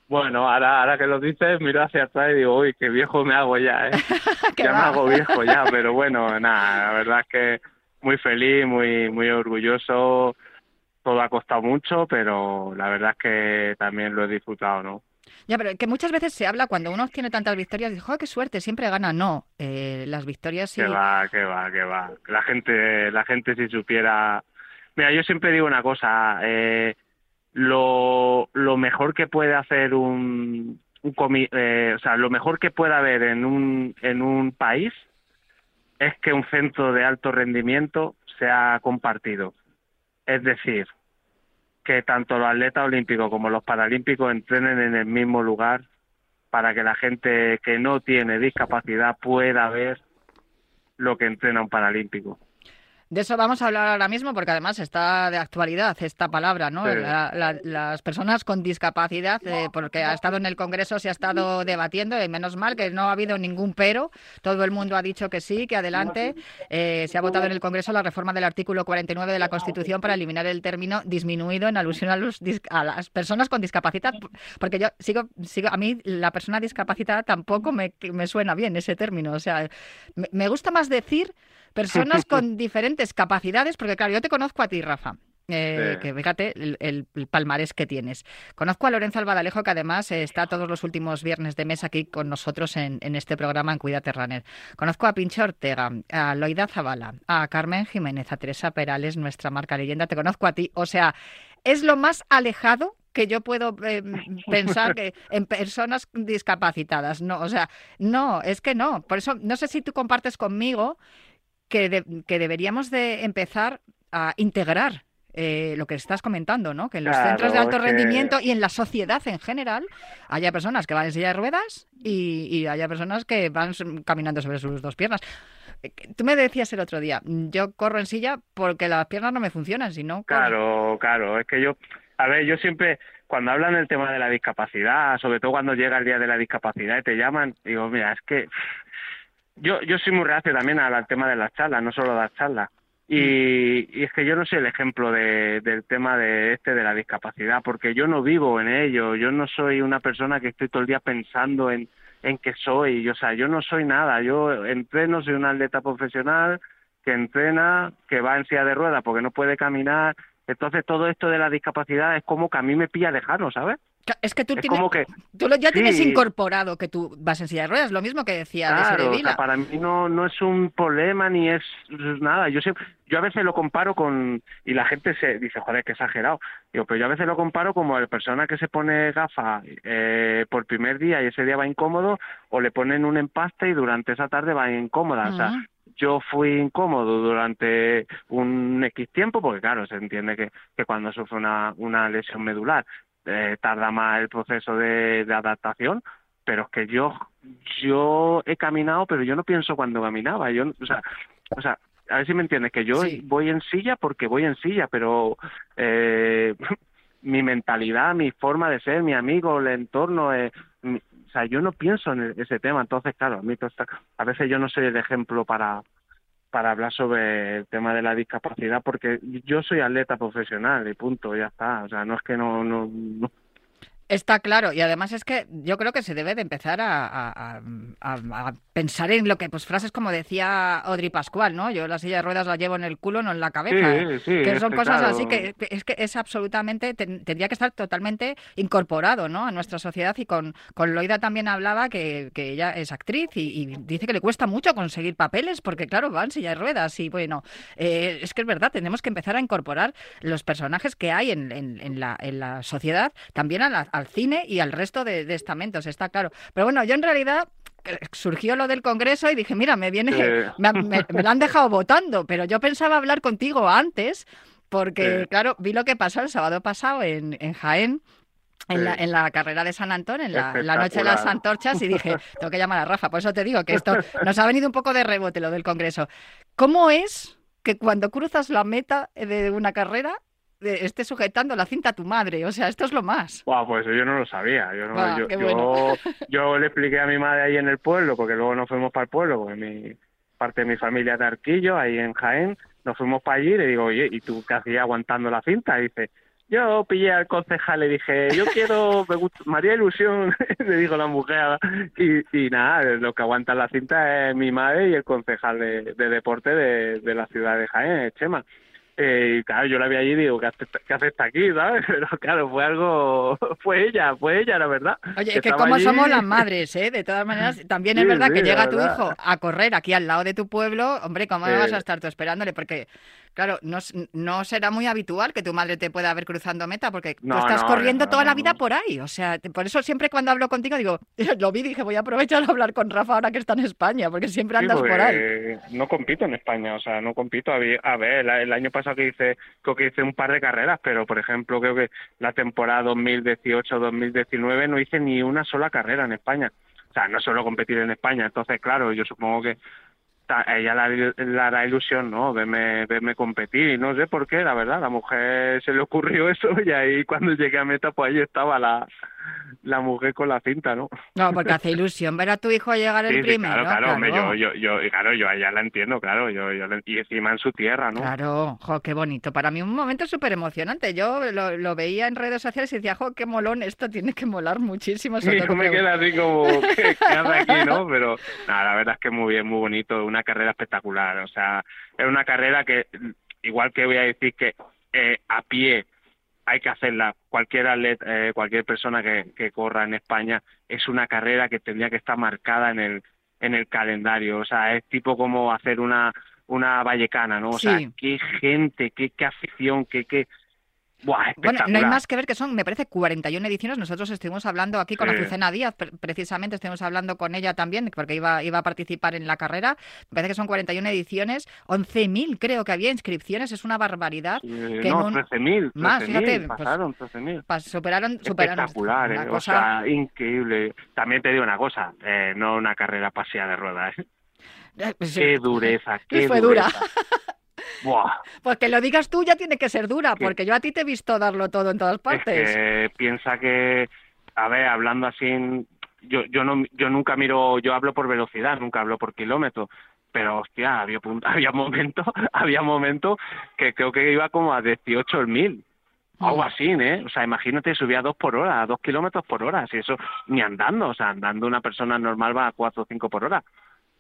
Bueno, ahora, ahora que lo dices, miro hacia atrás y digo, uy, qué viejo me hago ya, ¿eh? ya me hago viejo ya, pero bueno, nada, la verdad es que muy feliz, muy, muy orgulloso todo ha costado mucho, pero la verdad es que también lo he disfrutado, ¿no? Ya, pero que muchas veces se habla cuando uno tiene tantas victorias, ¡joder, qué suerte! Siempre gana. No, eh, las victorias sí. Que va, que va, que va. La gente, la gente si supiera. Mira, yo siempre digo una cosa. Eh, lo, mejor que puede hacer un, un eh, o sea, lo mejor que puede haber en un, en un país es que un centro de alto rendimiento sea compartido. Es decir, que tanto los atletas olímpicos como los paralímpicos entrenen en el mismo lugar para que la gente que no tiene discapacidad pueda ver lo que entrena un paralímpico. De eso vamos a hablar ahora mismo porque además está de actualidad esta palabra, ¿no? las personas con discapacidad, eh, porque ha estado en el Congreso, se ha estado debatiendo y menos mal que no ha habido ningún pero. Todo el mundo ha dicho que sí, que adelante. Eh, se ha votado en el Congreso la reforma del artículo 49 de la Constitución para eliminar el término disminuido en alusión a, los, a las personas con discapacidad, porque yo sigo, sigo, a mí la persona discapacitada tampoco me, me suena bien ese término. O sea, me gusta más decir personas con diferentes capacidades, porque claro, yo te conozco a ti, Rafa. Eh, que fíjate el, palmarés que tienes. Conozco a Lorenzo Albadalejo, que además está todos los últimos viernes de mes aquí con nosotros en, este programa en Cuídate Runner. Conozco a Pincho Ortega, a Loida Zavala, a Carmen Jiménez, a Teresa Perales, nuestra marca leyenda. Te conozco a ti. O sea, es lo más alejado que yo puedo eh, pensar que en personas discapacitadas. No, o sea, no, es que no. Por eso, no sé si tú compartes conmigo que, que deberíamos de empezar a integrar eh, lo que estás comentando, ¿no? Que en los centros de alto rendimiento y en la sociedad en general haya personas que van en silla de ruedas y, haya personas que van caminando sobre sus dos piernas. Eh, tú me decías el otro día, yo corro en silla porque las piernas no me funcionan, sino Claro, claro, es que yo, a ver, yo siempre, cuando hablan del tema de la discapacidad, sobre todo cuando llega el día de la discapacidad y te llaman, digo, mira, es que yo, yo soy muy reacio también al tema de las charlas, no solo las charlas. Y, es que yo no soy el ejemplo de, del tema de este de la discapacidad, porque yo no vivo en ello, yo no soy una persona que estoy todo el día pensando en, en qué soy, o sea, yo no soy nada, yo entreno, soy un atleta profesional que entrena, que va en silla de ruedas porque no puede caminar, entonces todo esto de la discapacidad es como que a mí me pilla lejano, ¿sabes? Es que tú, tienes, tú ya tienes incorporado que tú vas en silla de ruedas, lo mismo que decía claro, de o para mí no, no es un problema ni es, nada. Yo yo a veces lo comparo con y la gente se dice, joder, qué exagerado. Digo, pero yo a veces lo comparo como la persona que se pone gafas eh, por primer día y ese día va incómodo o le ponen un empaste y durante esa tarde va incómoda. O sea, yo fui incómodo durante un X tiempo, porque claro, se entiende que, que cuando sufre una, una lesión medular eh, tarda más el proceso de, adaptación, pero es que yo yo he caminado, pero yo no pienso cuando caminaba. Yo, o sea, o sea, a ver si me entiendes, que yo voy en silla porque voy en silla, pero eh, mi mentalidad, mi forma de ser, mi amigo, el entorno, eh, sea, yo no pienso en ese tema, entonces, claro, a mí a veces yo no soy el ejemplo para para hablar sobre el tema de la discapacidad porque yo soy atleta profesional y punto, ya está, o sea, no es que no, no Está claro, y además es que yo creo que se debe de empezar a, pensar en lo que, pues frases como decía Audrey Pascual, ¿no? Yo la silla de ruedas la llevo en el culo, no en la cabeza. que son cosas así que, es que es absolutamente, tendría que estar totalmente incorporado, ¿no? A nuestra sociedad y con, con Loida también hablaba que, ella es actriz y, dice que le cuesta mucho conseguir papeles porque, claro, van silla de ruedas y bueno, eh, es que es verdad, tenemos que empezar a incorporar los personajes que hay en, en, la, en la sociedad también a la al cine y al resto de, estamentos, está claro. Pero bueno, yo en realidad eh, surgió lo del Congreso y dije, mira, me viene, me, lo han dejado votando, pero yo pensaba hablar contigo antes, porque claro, vi lo que pasó el sábado pasado en, en Jaén. En, la, en la carrera de San Antón, en la, noche de las antorchas, y dije, tengo que llamar a Rafa. Por eso te digo que esto nos ha venido un poco de rebote lo del Congreso. ¿Cómo es que cuando cruzas la meta de una carrera esté sujetando la cinta a tu madre. O sea, esto es lo más. pues yo no lo sabía. Yo, yo, le expliqué a mi madre ahí en el pueblo, porque luego nos fuimos para el pueblo, porque mi parte de mi familia de Arquillo, ahí en Jaén. Nos fuimos para allí y le digo, oye, ¿y tú qué hacías aguantando la cinta? Y dice, yo pillé al concejal, le dije, yo quiero, me gusta, María Ilusión, le dijo la mujer, y, nada, lo que aguanta la cinta es mi madre y el concejal de, deporte de, de, la ciudad de Jaén, Chema. Eh, claro, yo la vi allí y digo, ¿qué hace, ¿qué hace aquí? ¿sabes? Pero claro, fue algo, fue ella, fue ella, la verdad. Oye, es que como somos las madres, ¿eh? De todas maneras, también es verdad que llega tu hijo a correr aquí al lado de tu pueblo, hombre, ¿cómo vas a estar tú esperándole? Porque Claro, no, no, será muy habitual que tu madre te pueda ver cruzando meta porque tú estás corriendo toda la vida por ahí. O sea, por eso siempre cuando hablo contigo digo, lo vi y dije, voy a aprovechar a hablar con Rafa ahora que está en España, porque siempre andas por ahí. No compito en España, o sea, no compito. A ver, el año pasado que hice, creo que hice un par de carreras, pero por ejemplo, creo que la temporada 2018-2019 no hice ni una sola carrera en España. O sea, no solo competir en España. Entonces, claro, yo supongo que a ella le, hará ilusión, ¿no? Verme, verme competir y no sé por qué, la verdad, la mujer se le ocurrió eso y ahí cuando llegué a meta pues ahí estaba la, la mujer con la cinta, ¿no? No, porque hace ilusión ver a tu hijo llegar el primero. claro, claro, yo, yo, yo, claro, yo allá la entiendo, claro, yo, yo, y encima en su tierra, ¿no? Claro, jo, qué bonito. Para mí un momento súper emocionante. Yo lo, lo, veía en redes sociales y decía, jo, qué molón, esto tiene que molar muchísimo. Sí, yo me queda así como, ¿qué, hace aquí, no? Pero nada, la verdad es que muy bien, muy bonito, una carrera espectacular. O sea, es una carrera que, igual que voy a decir que eh, a pie hay que hacerla. Cualquier atleta, eh, cualquier persona que, que, corra en España es una carrera que tendría que estar marcada en el en el calendario. O sea, es tipo como hacer una una vallecana, ¿no? O sea, qué gente, qué, qué afición, qué, qué bueno, no hay más que ver que son, me parece, 41 ediciones. Nosotros estuvimos hablando aquí con Azucena Díaz, precisamente estuvimos hablando con ella también, porque iba, iba a participar en la carrera. Me parece que son 41 ediciones, 11.000 creo que había inscripciones, es una barbaridad. que no, 13.000. Más, fíjate. Pues, pasaron 13.000. Superaron, superaron. Espectacular, eh, o sea, increíble. También te digo una cosa, eh, no una carrera pasea de ruedas. ¿eh? eh pues qué dureza, qué fue dura. Buah. Pues que lo digas tú ya tiene que ser dura, porque yo a ti te he visto darlo todo en todas partes. piensa que, a ver, hablando así, yo, yo, no, yo nunca miro, yo hablo por velocidad, nunca hablo por kilómetro, pero hostia, había, había momentos, había momentos que creo que iba como a 18 el mil. Algo mm. así, ¿eh? O sea, imagínate, subía a dos por hora, a dos kilómetros por hora, si eso, ni andando, o sea, andando una persona normal va a cuatro o cinco por hora.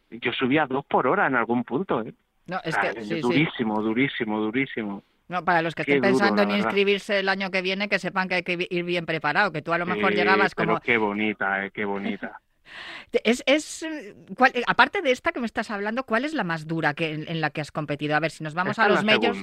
Yo subía a dos por hora en algún punto, ¿eh? No, es que, durísimo, durísimo, durísimo. No, para los que estén pensando en inscribirse el año que viene, que sepan que hay que ir bien preparado, que tú a lo mejor llegabas como... qué bonita, eh, qué bonita. Es, es ¿cuál, aparte de esta que me estás hablando, ¿cuál es la más dura que en, la que has competido? A ver, si nos vamos a los medios.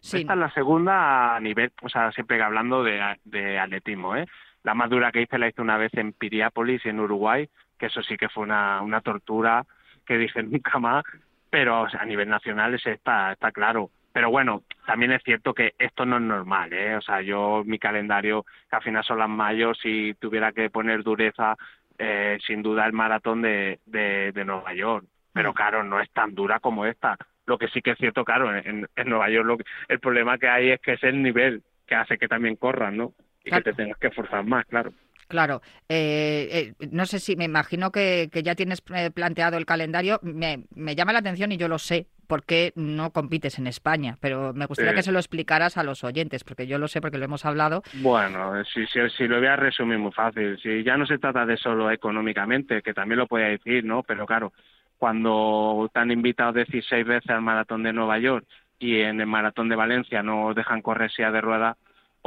Sí. Esta es la segunda a nivel, o sea, siempre hablando de, de atletismo, ¿eh? La más dura que hice la hice una vez en Piriápolis, en Uruguay, que eso sí que fue una, una tortura que dije nunca más, pero a nivel nacional está, está claro. Pero bueno, también es cierto que esto no es normal, ¿eh? O sea, yo, mi calendario, que al final son las mayos, si tuviera que poner dureza, eh, sin duda el maratón de, de, de, Nueva York. Pero mm. claro, no es tan dura como esta. Lo que sí que es cierto, claro, en, en Nueva York lo el problema que hay es que es el nivel que hace que también corran, ¿no? Y que te tengas que forzar más, claro. Claro, eh, eh, no sé si me imagino que, ya tienes eh, planteado el calendario. Me, llama la atención y yo lo sé, porque no compites en España, pero me gustaría que se lo explicaras a los oyentes, porque yo lo sé porque lo hemos hablado. Bueno, si, si, lo voy a resumir muy fácil, si ya no se trata de solo económicamente, que también lo puede decir, ¿no? Pero claro, cuando te han invitado 16 veces al maratón de Nueva York y en el maratón de Valencia no dejan correr silla de rueda,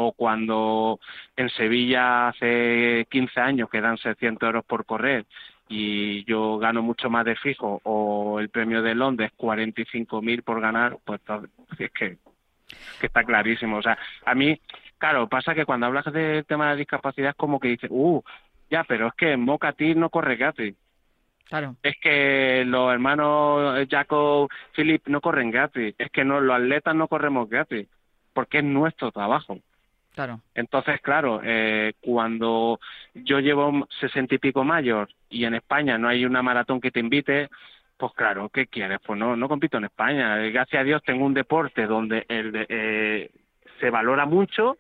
o cuando en Sevilla hace 15 años que dan 600 euros por correr y yo gano mucho más de fijo o el premio de Londres 45.000 por ganar, pues es que, que está clarísimo. O sea, a mí, claro, pasa que cuando hablas del tema de discapacidad es como que dices, uh, ya, pero es que Mocati no corre gratis. Claro. Es que los hermanos Jacob, Philip no corren gratis. Es que no, los atletas no corremos gratis. Porque es nuestro trabajo. Claro. Entonces, claro, eh, cuando yo llevo sesenta y pico mayor y en España no hay una maratón que te invite, pues claro, ¿qué quieres? Pues no, no compito en España. Gracias a Dios tengo un deporte donde el, eh, se valora mucho.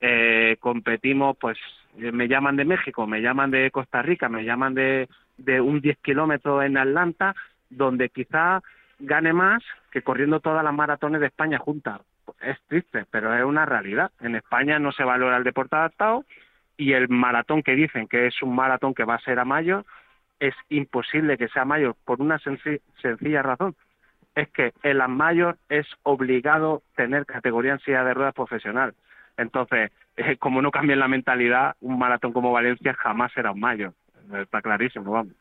Eh, competimos, pues me llaman de México, me llaman de Costa Rica, me llaman de, de un 10 kilómetros en Atlanta, donde quizá gane más que corriendo todas las maratones de España juntas es triste, pero es una realidad. En España no se valora el deporte adaptado y el maratón que dicen que es un maratón que va a ser a mayo, es imposible que sea mayor por una sencilla razón. Es que las mayor es obligado tener categoría en silla de ruedas profesional. Entonces, eh, como no cambia la mentalidad, un maratón como Valencia jamás será un mayor. Está clarísimo, vamos.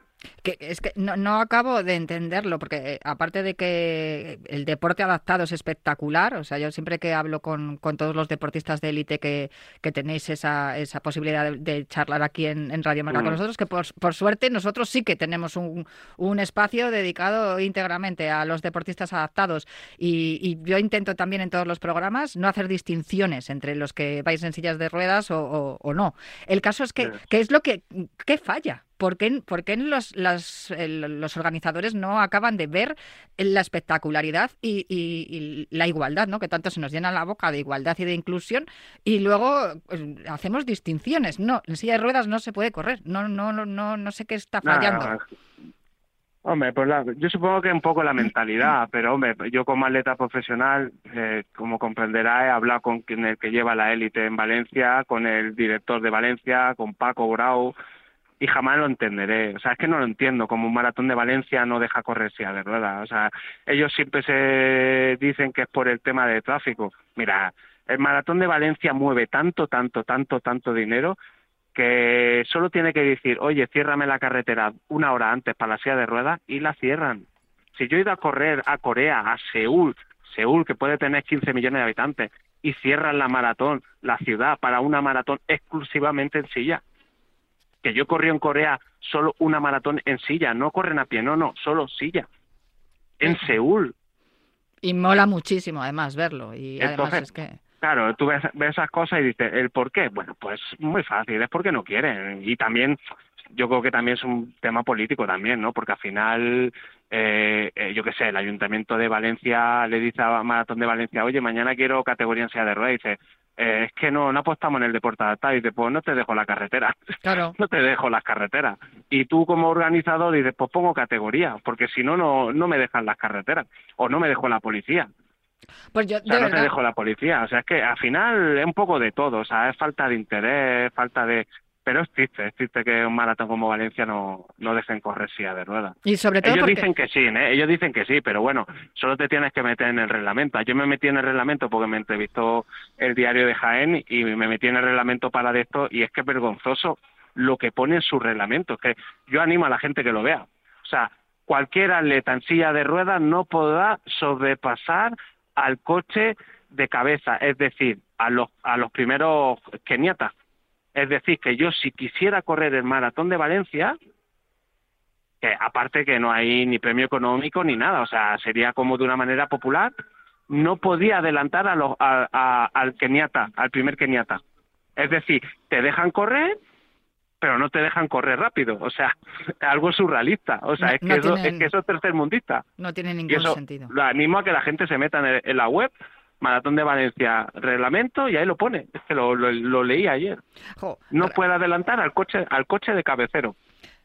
Que es que no, no, acabo de entenderlo, porque eh, aparte de que el deporte adaptado es espectacular, o sea, yo siempre que hablo con, con todos los deportistas de élite que, que, tenéis esa, esa posibilidad de, charlar aquí en, Radio Marca con mm. nosotros, que por, por, suerte nosotros sí que tenemos un, un, espacio dedicado íntegramente a los deportistas adaptados. Y, y, yo intento también en todos los programas no hacer distinciones entre los que vais en sillas de ruedas o, o, no. El caso es que, ¿qué es lo que qué falla? ¿Por qué, los, los organizadores no acaban de ver la espectacularidad y, la igualdad, ¿no? que tanto se nos llena la boca de igualdad y de inclusión, y luego pues, hacemos distinciones? No, en silla de ruedas no se puede correr, no, no, no, no sé qué está fallando. Hombre, pues yo supongo que un poco la mentalidad, pero hombre, yo como atleta profesional, eh, como comprenderá, he hablado con quien el que lleva la élite en Valencia, con el director de Valencia, con Paco Grau, y jamás lo entenderé. O sea, es que no lo entiendo. Como un maratón de Valencia no deja correr silla de ruedas. O sea, ellos siempre se dicen que es por el tema de tráfico. Mira, el maratón de Valencia mueve tanto, tanto, tanto, tanto dinero que solo tiene que decir, oye, ciérrame la carretera una hora antes para la silla de ruedas y la cierran. Si yo he ido a correr a Corea, a Seúl, Seúl que puede tener 15 millones de habitantes, y cierran la maratón, la ciudad, para una maratón exclusivamente en silla, que yo corrí en Corea solo una maratón en silla, no corren a pie, no, no, solo silla. En Seúl. Y mola muchísimo además verlo. Y además es que... Claro, tú ves, esas cosas y dices, ¿el por qué? Bueno, pues muy fácil, es porque no quieren. Y también, yo creo que también es un tema político también, ¿no? Porque al final, eh, eh, yo qué sé, el Ayuntamiento de Valencia le dice a Maratón de Valencia, oye, mañana quiero categoría en silla de ruedas, y dice, eh, es que no, no apostamos en el deporte adaptado. Y dices, pues no te dejo la carretera. Claro. no te dejo las carreteras. Y tú como organizador dices, pues pongo categoría, porque si no, no, no me dejan las carreteras. O no me dejo la policía. Pues yo, o sea, no te dejo la policía. O sea, es que al final es un poco de todo. O sea, es falta de interés, falta de, pero es triste, es triste que un maratón como Valencia no, no dejen correr silla de ruedas. Y sobre todo Ellos dicen que sí, ¿eh? ellos dicen que sí, pero bueno, solo te tienes que meter en el reglamento. Yo me metí en el reglamento porque me entrevistó el diario de Jaén y me metí en el reglamento para de esto y es que es vergonzoso lo que pone en su reglamento. que yo animo a la gente que lo vea. O sea, cualquier atleta en silla de ruedas no podrá sobrepasar al coche de cabeza, es decir, a los, a los primeros keniatas es decir, que yo si quisiera correr el maratón de Valencia, que aparte que no hay ni premio económico ni nada, o sea, sería como de una manera popular, no podía adelantar a al keniata, al primer keniata. Es decir, te dejan correr, pero no te dejan correr rápido. O sea, algo surrealista. O sea, es, que eso, es que eso es tercermundista. No tiene ningún sentido. Lo animo a que la gente se meta en, la web Maratón de Valencia, reglamento, y ahí lo pone. Es que lo, lo, lo leí ayer. Jo, No puede adelantar al coche, al coche de cabecero.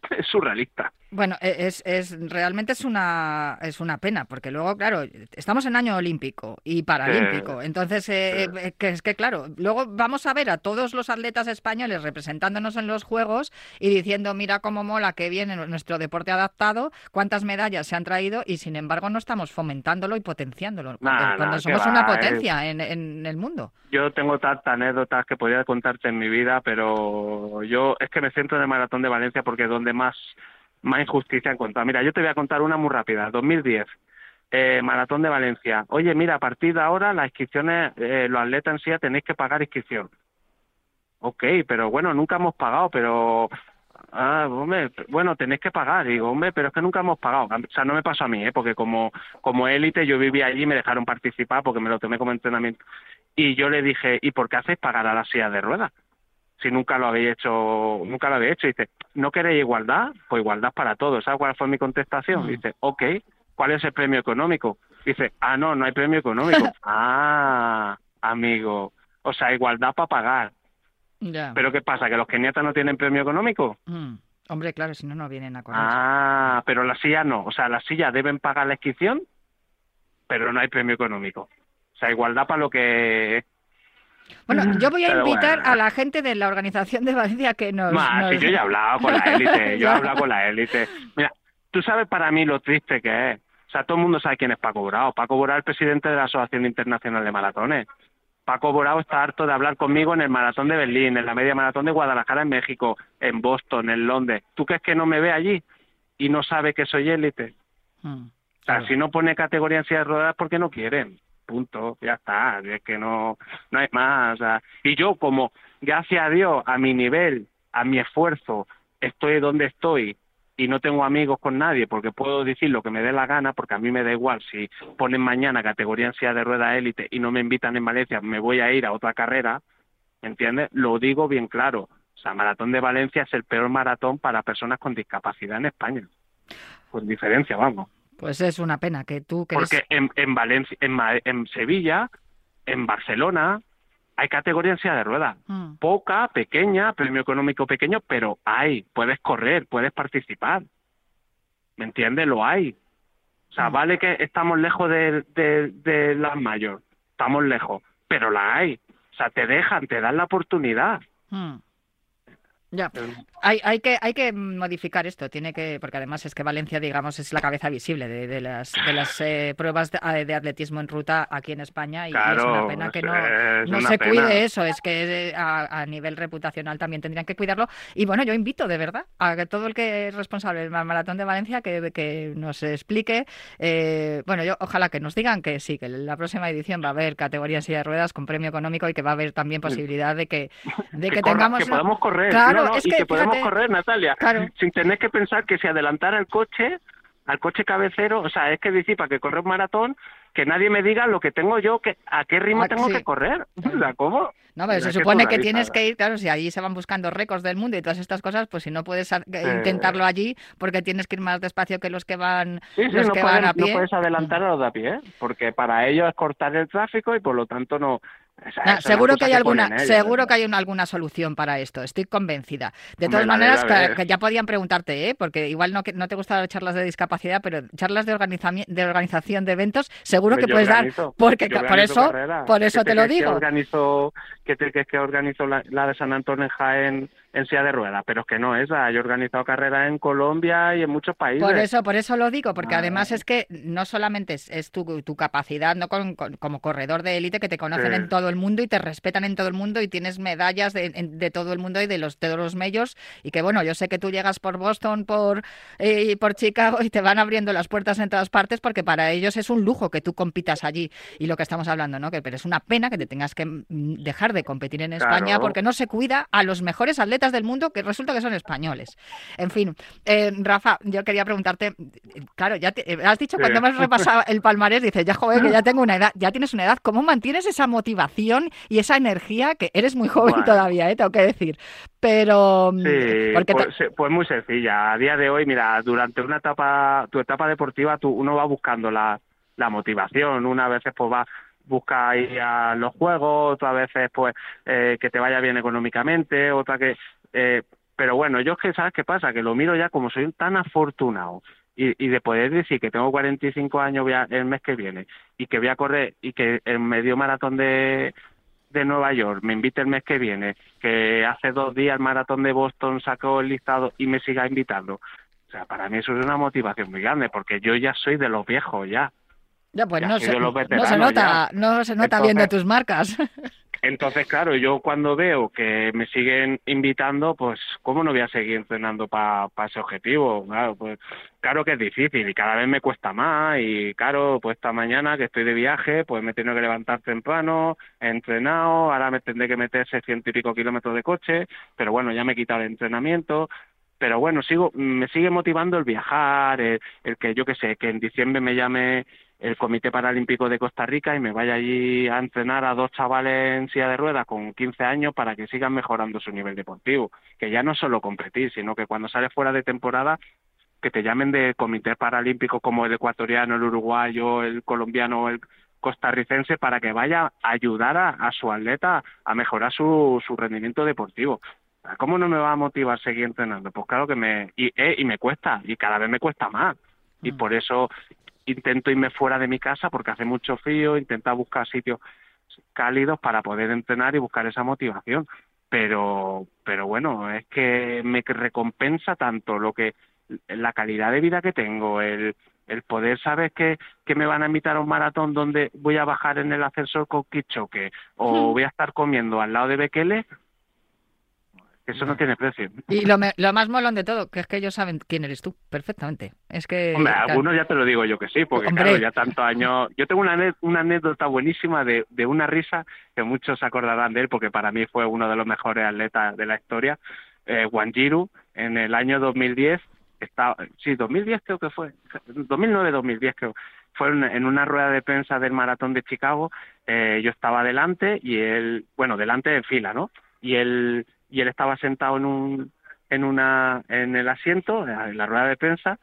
Es surrealista. Bueno, e- es, es realmente es una es una pena porque luego claro estamos en año olímpico y paralímpico, entonces eh, eh, que es que claro luego vamos a ver a todos los atletas españoles representándonos en los juegos y diciendo mira cómo mola que viene nuestro deporte adaptado, cuántas medallas se han traído y sin embargo no estamos fomentándolo y potenciándolo cuando, Nah, cuando nah, somos una potencia en, en el mundo. Yo tengo tantas anécdotas que podría contarte en mi vida, pero yo es que me centro en el Maratón de Valencia porque es donde más, más injusticia he encontrado. Mira, yo te voy a contar una muy rápida. 2010, eh, Maratón de Valencia. Oye, mira, a partir de ahora las inscripciones, eh, los atletas en sí tenéis que pagar inscripción. Ok, pero bueno, nunca hemos pagado, pero... Ah, hombre, bueno, tenéis que pagar. Digo, hombre, pero es que nunca hemos pagado. O sea, no me pasó a mí, ¿eh? porque como, como élite yo vivía allí y me dejaron participar porque me lo tomé como entrenamiento. Y yo le dije, ¿y por qué hacéis pagar a la silla de ruedas? Si nunca lo habéis hecho, nunca lo habéis hecho. Y dice, ¿no queréis igualdad? Pues igualdad para todos. ¿Sabes cuál fue mi contestación? Dice, ok, ¿cuál es el premio económico? Dice, ah, no, no hay premio económico. ah, amigo. O sea, igualdad para pagar. Ya. ¿Pero qué pasa? ¿Que los keniatas no tienen premio económico? Mm. Hombre, claro, si no no vienen a correr. Ah, pero las sillas no. O sea, las sillas deben pagar la inscripción, pero no hay premio económico. O sea, igualdad para lo que... Bueno, yo voy a Pero invitar bueno. a la gente de la organización de Valencia que nos... Más, nos- si yo ya he hablado con la élite, yo he hablado con la élite. Mira, tú sabes para mí lo triste que es. O sea, todo el mundo sabe quién es Paco Borao. Paco Borao es el presidente de la Asociación Internacional de Maratones. Paco Borao está harto de hablar conmigo en el maratón de Berlín, en la media maratón de Guadalajara en México, en Boston, en Londres. ¿Tú crees que no me ve allí y no sabe que soy élite? Mm, O sea, si no pone categoría en silla de ruedas porque no quieren. Punto, ya está. Es que no, no hay más. o sea, y yo, como, gracias a Dios, a mi nivel, a mi esfuerzo, estoy donde estoy y no tengo amigos con nadie porque puedo decir lo que me dé la gana, porque a mí me da igual si ponen mañana categoría en silla de ruedas élite y no me invitan en Valencia, me voy a ir a otra carrera, ¿me entiendes? Lo digo bien claro. O sea, Maratón de Valencia es el peor maratón para personas con discapacidad en España. Con diferencia, vamos. Pues es una pena que tú que eres- Porque en, en Valencia, en, en Sevilla, en Barcelona, hay categoría en silla de ruedas. Mm. Poca, pequeña, premio económico pequeño, pero hay. Puedes correr, puedes participar. ¿Me entiendes? Lo hay. O sea, Mm. vale que estamos lejos de, de, de las mayor, estamos lejos, pero la hay. O sea, te dejan, te dan la oportunidad. Mm. Ya, hay, hay, que, hay que modificar esto, tiene que, porque además es que Valencia, digamos, es la cabeza visible de, de las, de las eh, pruebas de, de atletismo en ruta aquí en España y, y es una pena que no, no se pena. cuide eso, es que eh, a, a nivel reputacional también tendrían que cuidarlo. Y bueno, yo invito de verdad a que todo el que es responsable del Maratón de Valencia que, que nos explique, eh, bueno, yo ojalá que nos digan que sí, que la próxima edición va a haber categoría en silla de ruedas con premio económico y que va a haber también posibilidad de que, de que, corra- tengamos... que podamos correr, Claro, no, no, es y que, que, podemos fíjate, correr, Natalia, Claro. sin tener que pensar que si adelantara el coche, al coche cabecero, o sea, es que decir, para que corra un maratón, que nadie me diga lo que tengo yo, que a qué ritmo Ah, tengo sí. que correr. Sea, ¿cómo? No, pero se supone que tienes que ir, claro, si allí se van buscando récords del mundo y todas estas cosas, pues si no puedes Eh. intentarlo allí porque tienes que ir más despacio que los que van, Sí, sí, los no, que pueden- van a no pie. puedes adelantar a los de a pie, porque para ellos es cortar el tráfico y por lo tanto no... esa- Nah, esa es la seguro que hay alguna, ellos, seguro ¿no? que hay una- alguna solución para esto, estoy convencida. De Hombre, todas la maneras, que, ya podían preguntarte, ¿eh? porque igual no, que, no te gustan las charlas de discapacidad, pero charlas de, de organización de eventos, seguro Hombre, que puedes dar, porque por eso, por ¿Qué eso te lo crees que digo. organizo, que te que organizo la, la de San Antonio en Jaén en silla de ruedas, pero es que no esa. Yo he organizado carreras en Colombia y en muchos países. Por eso, por eso lo digo, porque Ah. además es que no solamente es, es tu, tu capacidad no con- con- como corredor de élite que te conocen Sí. en todo el mundo y te respetan en todo el mundo y tienes medallas de, de todo el mundo y de los de todos los medios y que bueno, yo sé que tú llegas por Boston, por eh, y por Chicago y te van abriendo las puertas en todas partes porque para ellos es un lujo que tú compitas allí y lo que estamos hablando, ¿no? Que pero es una pena que te tengas que mm, dejar de competir en España Claro. porque no se cuida a los mejores atletas del mundo que resulta que son españoles. En fin, eh, Rafa, yo quería preguntarte, claro, ya te- eh, has dicho Sí. cuando hemos repasado el palmarés, dices, ya joven, que ya tengo una edad, ya tienes una edad, ¿cómo mantienes esa motivación y esa energía que eres muy joven Bueno. todavía, eh, tengo que decir? Pero mm, Sí, porque pues, sí, pues muy sencilla. A día de hoy, mira, durante una etapa, tu etapa deportiva, tú, uno va buscando la, la motivación. Una veces pues va, busca ir a los juegos, otras veces pues eh, que te vaya bien económicamente, otra que... Eh, pero bueno, yo es que, ¿sabes qué pasa? Que lo miro ya como soy tan afortunado y, y de poder decir que tengo 45 años voy a- el mes que viene y que voy a correr y que el medio maratón de, de Nueva York me invite el mes que viene, que hace dos días el maratón de Boston sacó el listado y me siga invitando. O sea, para mí eso es una motivación muy grande porque yo ya soy de los viejos ya. Ya, pues Ya no se, de no se nota, ya. no se nota Entonces- viendo tus marcas. Entonces, claro, yo cuando veo que me siguen invitando, pues, ¿cómo no voy a seguir entrenando para ese objetivo? Claro, pues, claro que es difícil y cada vez me cuesta más y, claro, pues esta mañana que estoy de viaje, pues me tengo que levantar temprano, he entrenado, ahora me tendré que meter 600 y pico kilómetros de coche, pero bueno, ya me he quitado el entrenamiento, pero bueno, sigo, me sigue motivando el viajar, el, el que yo que sé, que en diciembre me llame el Comité Paralímpico de Costa Rica y me vaya allí a entrenar a dos chavales en silla de ruedas con 15 años para que sigan mejorando su nivel deportivo, que ya no solo competir, sino que cuando sales fuera de temporada que te llamen de comités paralímpicos como el ecuatoriano, el uruguayo, el colombiano, el costarricense para que vaya a ayudar a, a su atleta a mejorar su, su rendimiento deportivo. ¿Cómo no me va a motivar seguir entrenando? Pues claro que me y, eh, y me cuesta y cada vez me cuesta más y por eso intento irme fuera de mi casa porque hace mucho frío, intento buscar sitios cálidos para poder entrenar y buscar esa motivación. Pero, pero bueno, es que me recompensa tanto lo que la calidad de vida que tengo, el, el poder saber que, que me van a invitar a un maratón donde voy a bajar en el ascensor con Kichoque o voy a estar comiendo al lado de Bekele, eso no tiene precio. Y lo, me- lo más molón de todo, que es que ellos saben quién eres tú, perfectamente. Es que... Hombre, claro, algunos ya te lo digo yo que sí, porque Hombre. claro, ya tantos años. Yo tengo una, anécdota buenísima de, de una risa que muchos se acordarán de él, porque para mí fue uno de los mejores atletas de la historia. Eh, Wanjiru, en el año 2010, estaba, sí, 2010 creo que fue, 2009-2010 creo, fue en, en una rueda de prensa del maratón de Chicago. eh, yo estaba delante y él, bueno, delante en fila, ¿no? Y él, y él estaba sentado en un, en una, en el asiento, en la rueda de prensa,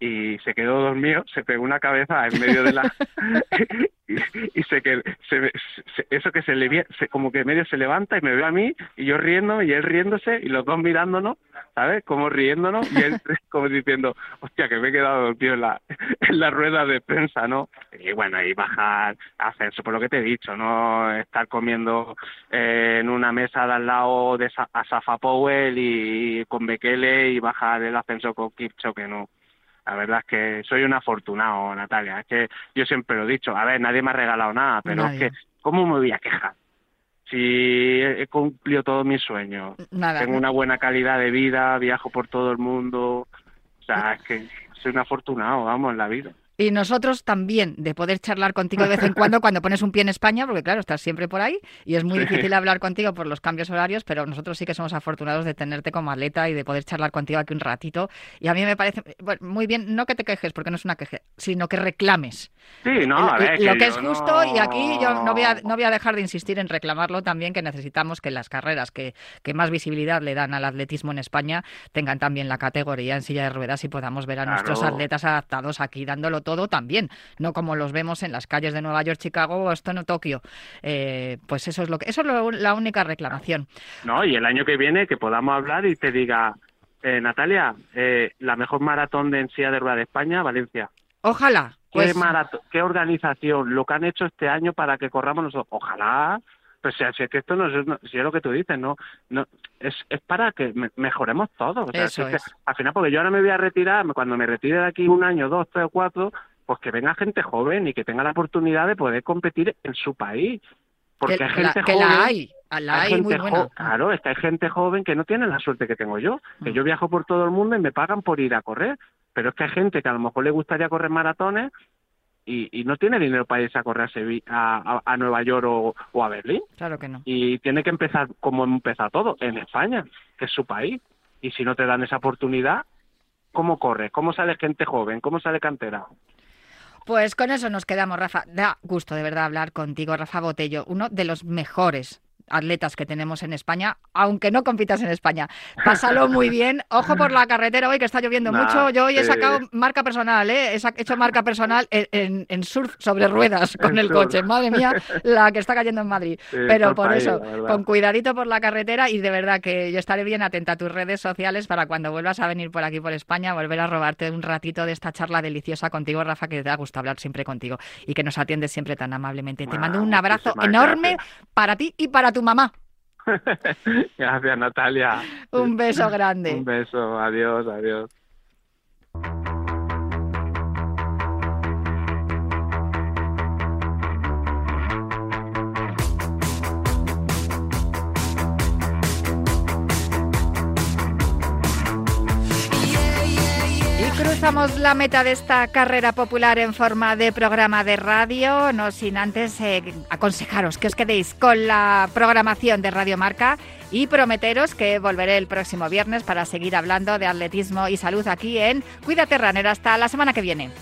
y se quedó dormido, se pegó una cabeza en medio de la y, y se que se, se- eso que se le se, como que medio se levanta y me ve a mí y yo riendo y él riéndose y los dos mirándonos, ¿sabes? Como riéndonos y él como diciendo, hostia, que me he quedado dormido en la en la rueda de prensa, ¿no? Y bueno, y bajar, ascenso, por lo que te he dicho, no estar comiendo eh, en una mesa de al lado de Sa- a Safa Powell y, con Bekele y bajar el ascenso con Kipchoge, no. La verdad es que soy un afortunado, Natalia. Es que yo siempre lo he dicho. A ver, nadie me ha regalado nada, pero Nadie. es que, ¿cómo me voy a quejar? Si he cumplido todos mis sueños, Nada. tengo una buena calidad de vida, viajo por todo el mundo. O sea, es que soy un afortunado, vamos, en la vida. Y nosotros también, de poder charlar contigo de vez en cuando cuando pones un pie en España, porque claro, estás siempre por ahí y es muy Sí. difícil hablar contigo por los cambios horarios, pero nosotros sí que somos afortunados de tenerte como atleta y de poder charlar contigo aquí un ratito. Y a mí me parece bueno, muy bien, no que te quejes, porque no es una queja, sino que reclames. Sí, no, a El- ver. lo que es justo y aquí yo no voy, a, no- voy a dejar de insistir en reclamarlo también que necesitamos que las carreras que, que más visibilidad le dan al atletismo en España tengan también la categoría en silla de ruedas y podamos ver a nuestros atletas adaptados aquí dándolo todo también, no como los vemos en las calles de Nueva York, Chicago, Boston o Tokio. Eh, pues eso es lo que eso es lo- la única reclamación. No, y el año que viene que podamos hablar y te diga, eh, Natalia, eh, la mejor maratón de en silla de rueda de España, Valencia. Ojalá. ¿Qué, Pues, marato- ¿Qué organización? Lo que han hecho este año para que corramos nosotros. Ojalá. Pues si, si es que esto no es, no- si es lo que tú dices, no, no es, es para que me- mejoremos todos. O sea, Eso si es que es. al final, porque yo ahora me voy a retirar, cuando me retire de aquí un año, dos, tres o cuatro, pues que venga gente joven y que tenga la oportunidad de poder competir en su país. Porque que, hay la, gente que joven. la hay, la hay, muy gente buena. jo- Claro, es que hay gente joven que no tiene la suerte que tengo yo. Que Mm. yo viajo por todo el mundo y me pagan por ir a correr. Pero es que hay gente que a lo mejor le gustaría correr maratones y, y no tiene dinero para irse a correr a, Sevi- a, a- a Nueva York o, o a Berlín. Claro que no. Y tiene que empezar como empieza todo, en España, que es su país. Y si no te dan esa oportunidad, ¿cómo corres? ¿Cómo sale gente joven? ¿Cómo sale cantera? Pues con eso nos quedamos, Rafa. Da gusto de verdad hablar contigo, Rafa Botello, uno de los mejores atletas que tenemos en España, aunque no compitas en España. Pásalo muy bien. Ojo por la carretera hoy, que está lloviendo mucho. Yo hoy he sacado marca personal, ¿eh? he hecho marca personal en, surf sobre ruedas con el coche. Madre mía, la que está cayendo en Madrid. Pero por eso, con cuidadito por la carretera y de verdad que yo estaré bien atenta a tus redes sociales para cuando vuelvas a venir por aquí por España, volver a robarte un ratito de esta charla deliciosa contigo, Rafa, que te da gusto hablar siempre contigo y que nos atiendes siempre tan amablemente. Te mando un abrazo enorme para ti y para tu mamá. gracias, Natalia. Un beso grande. Un beso, adiós, adiós. Cruzamos la meta de esta carrera popular en forma de programa de radio, no sin antes eh, aconsejaros que os quedéis con la programación de Radio Marca y prometeros que volveré el próximo viernes para seguir hablando de atletismo y salud aquí en Cuídate Runner. Hasta la semana que viene.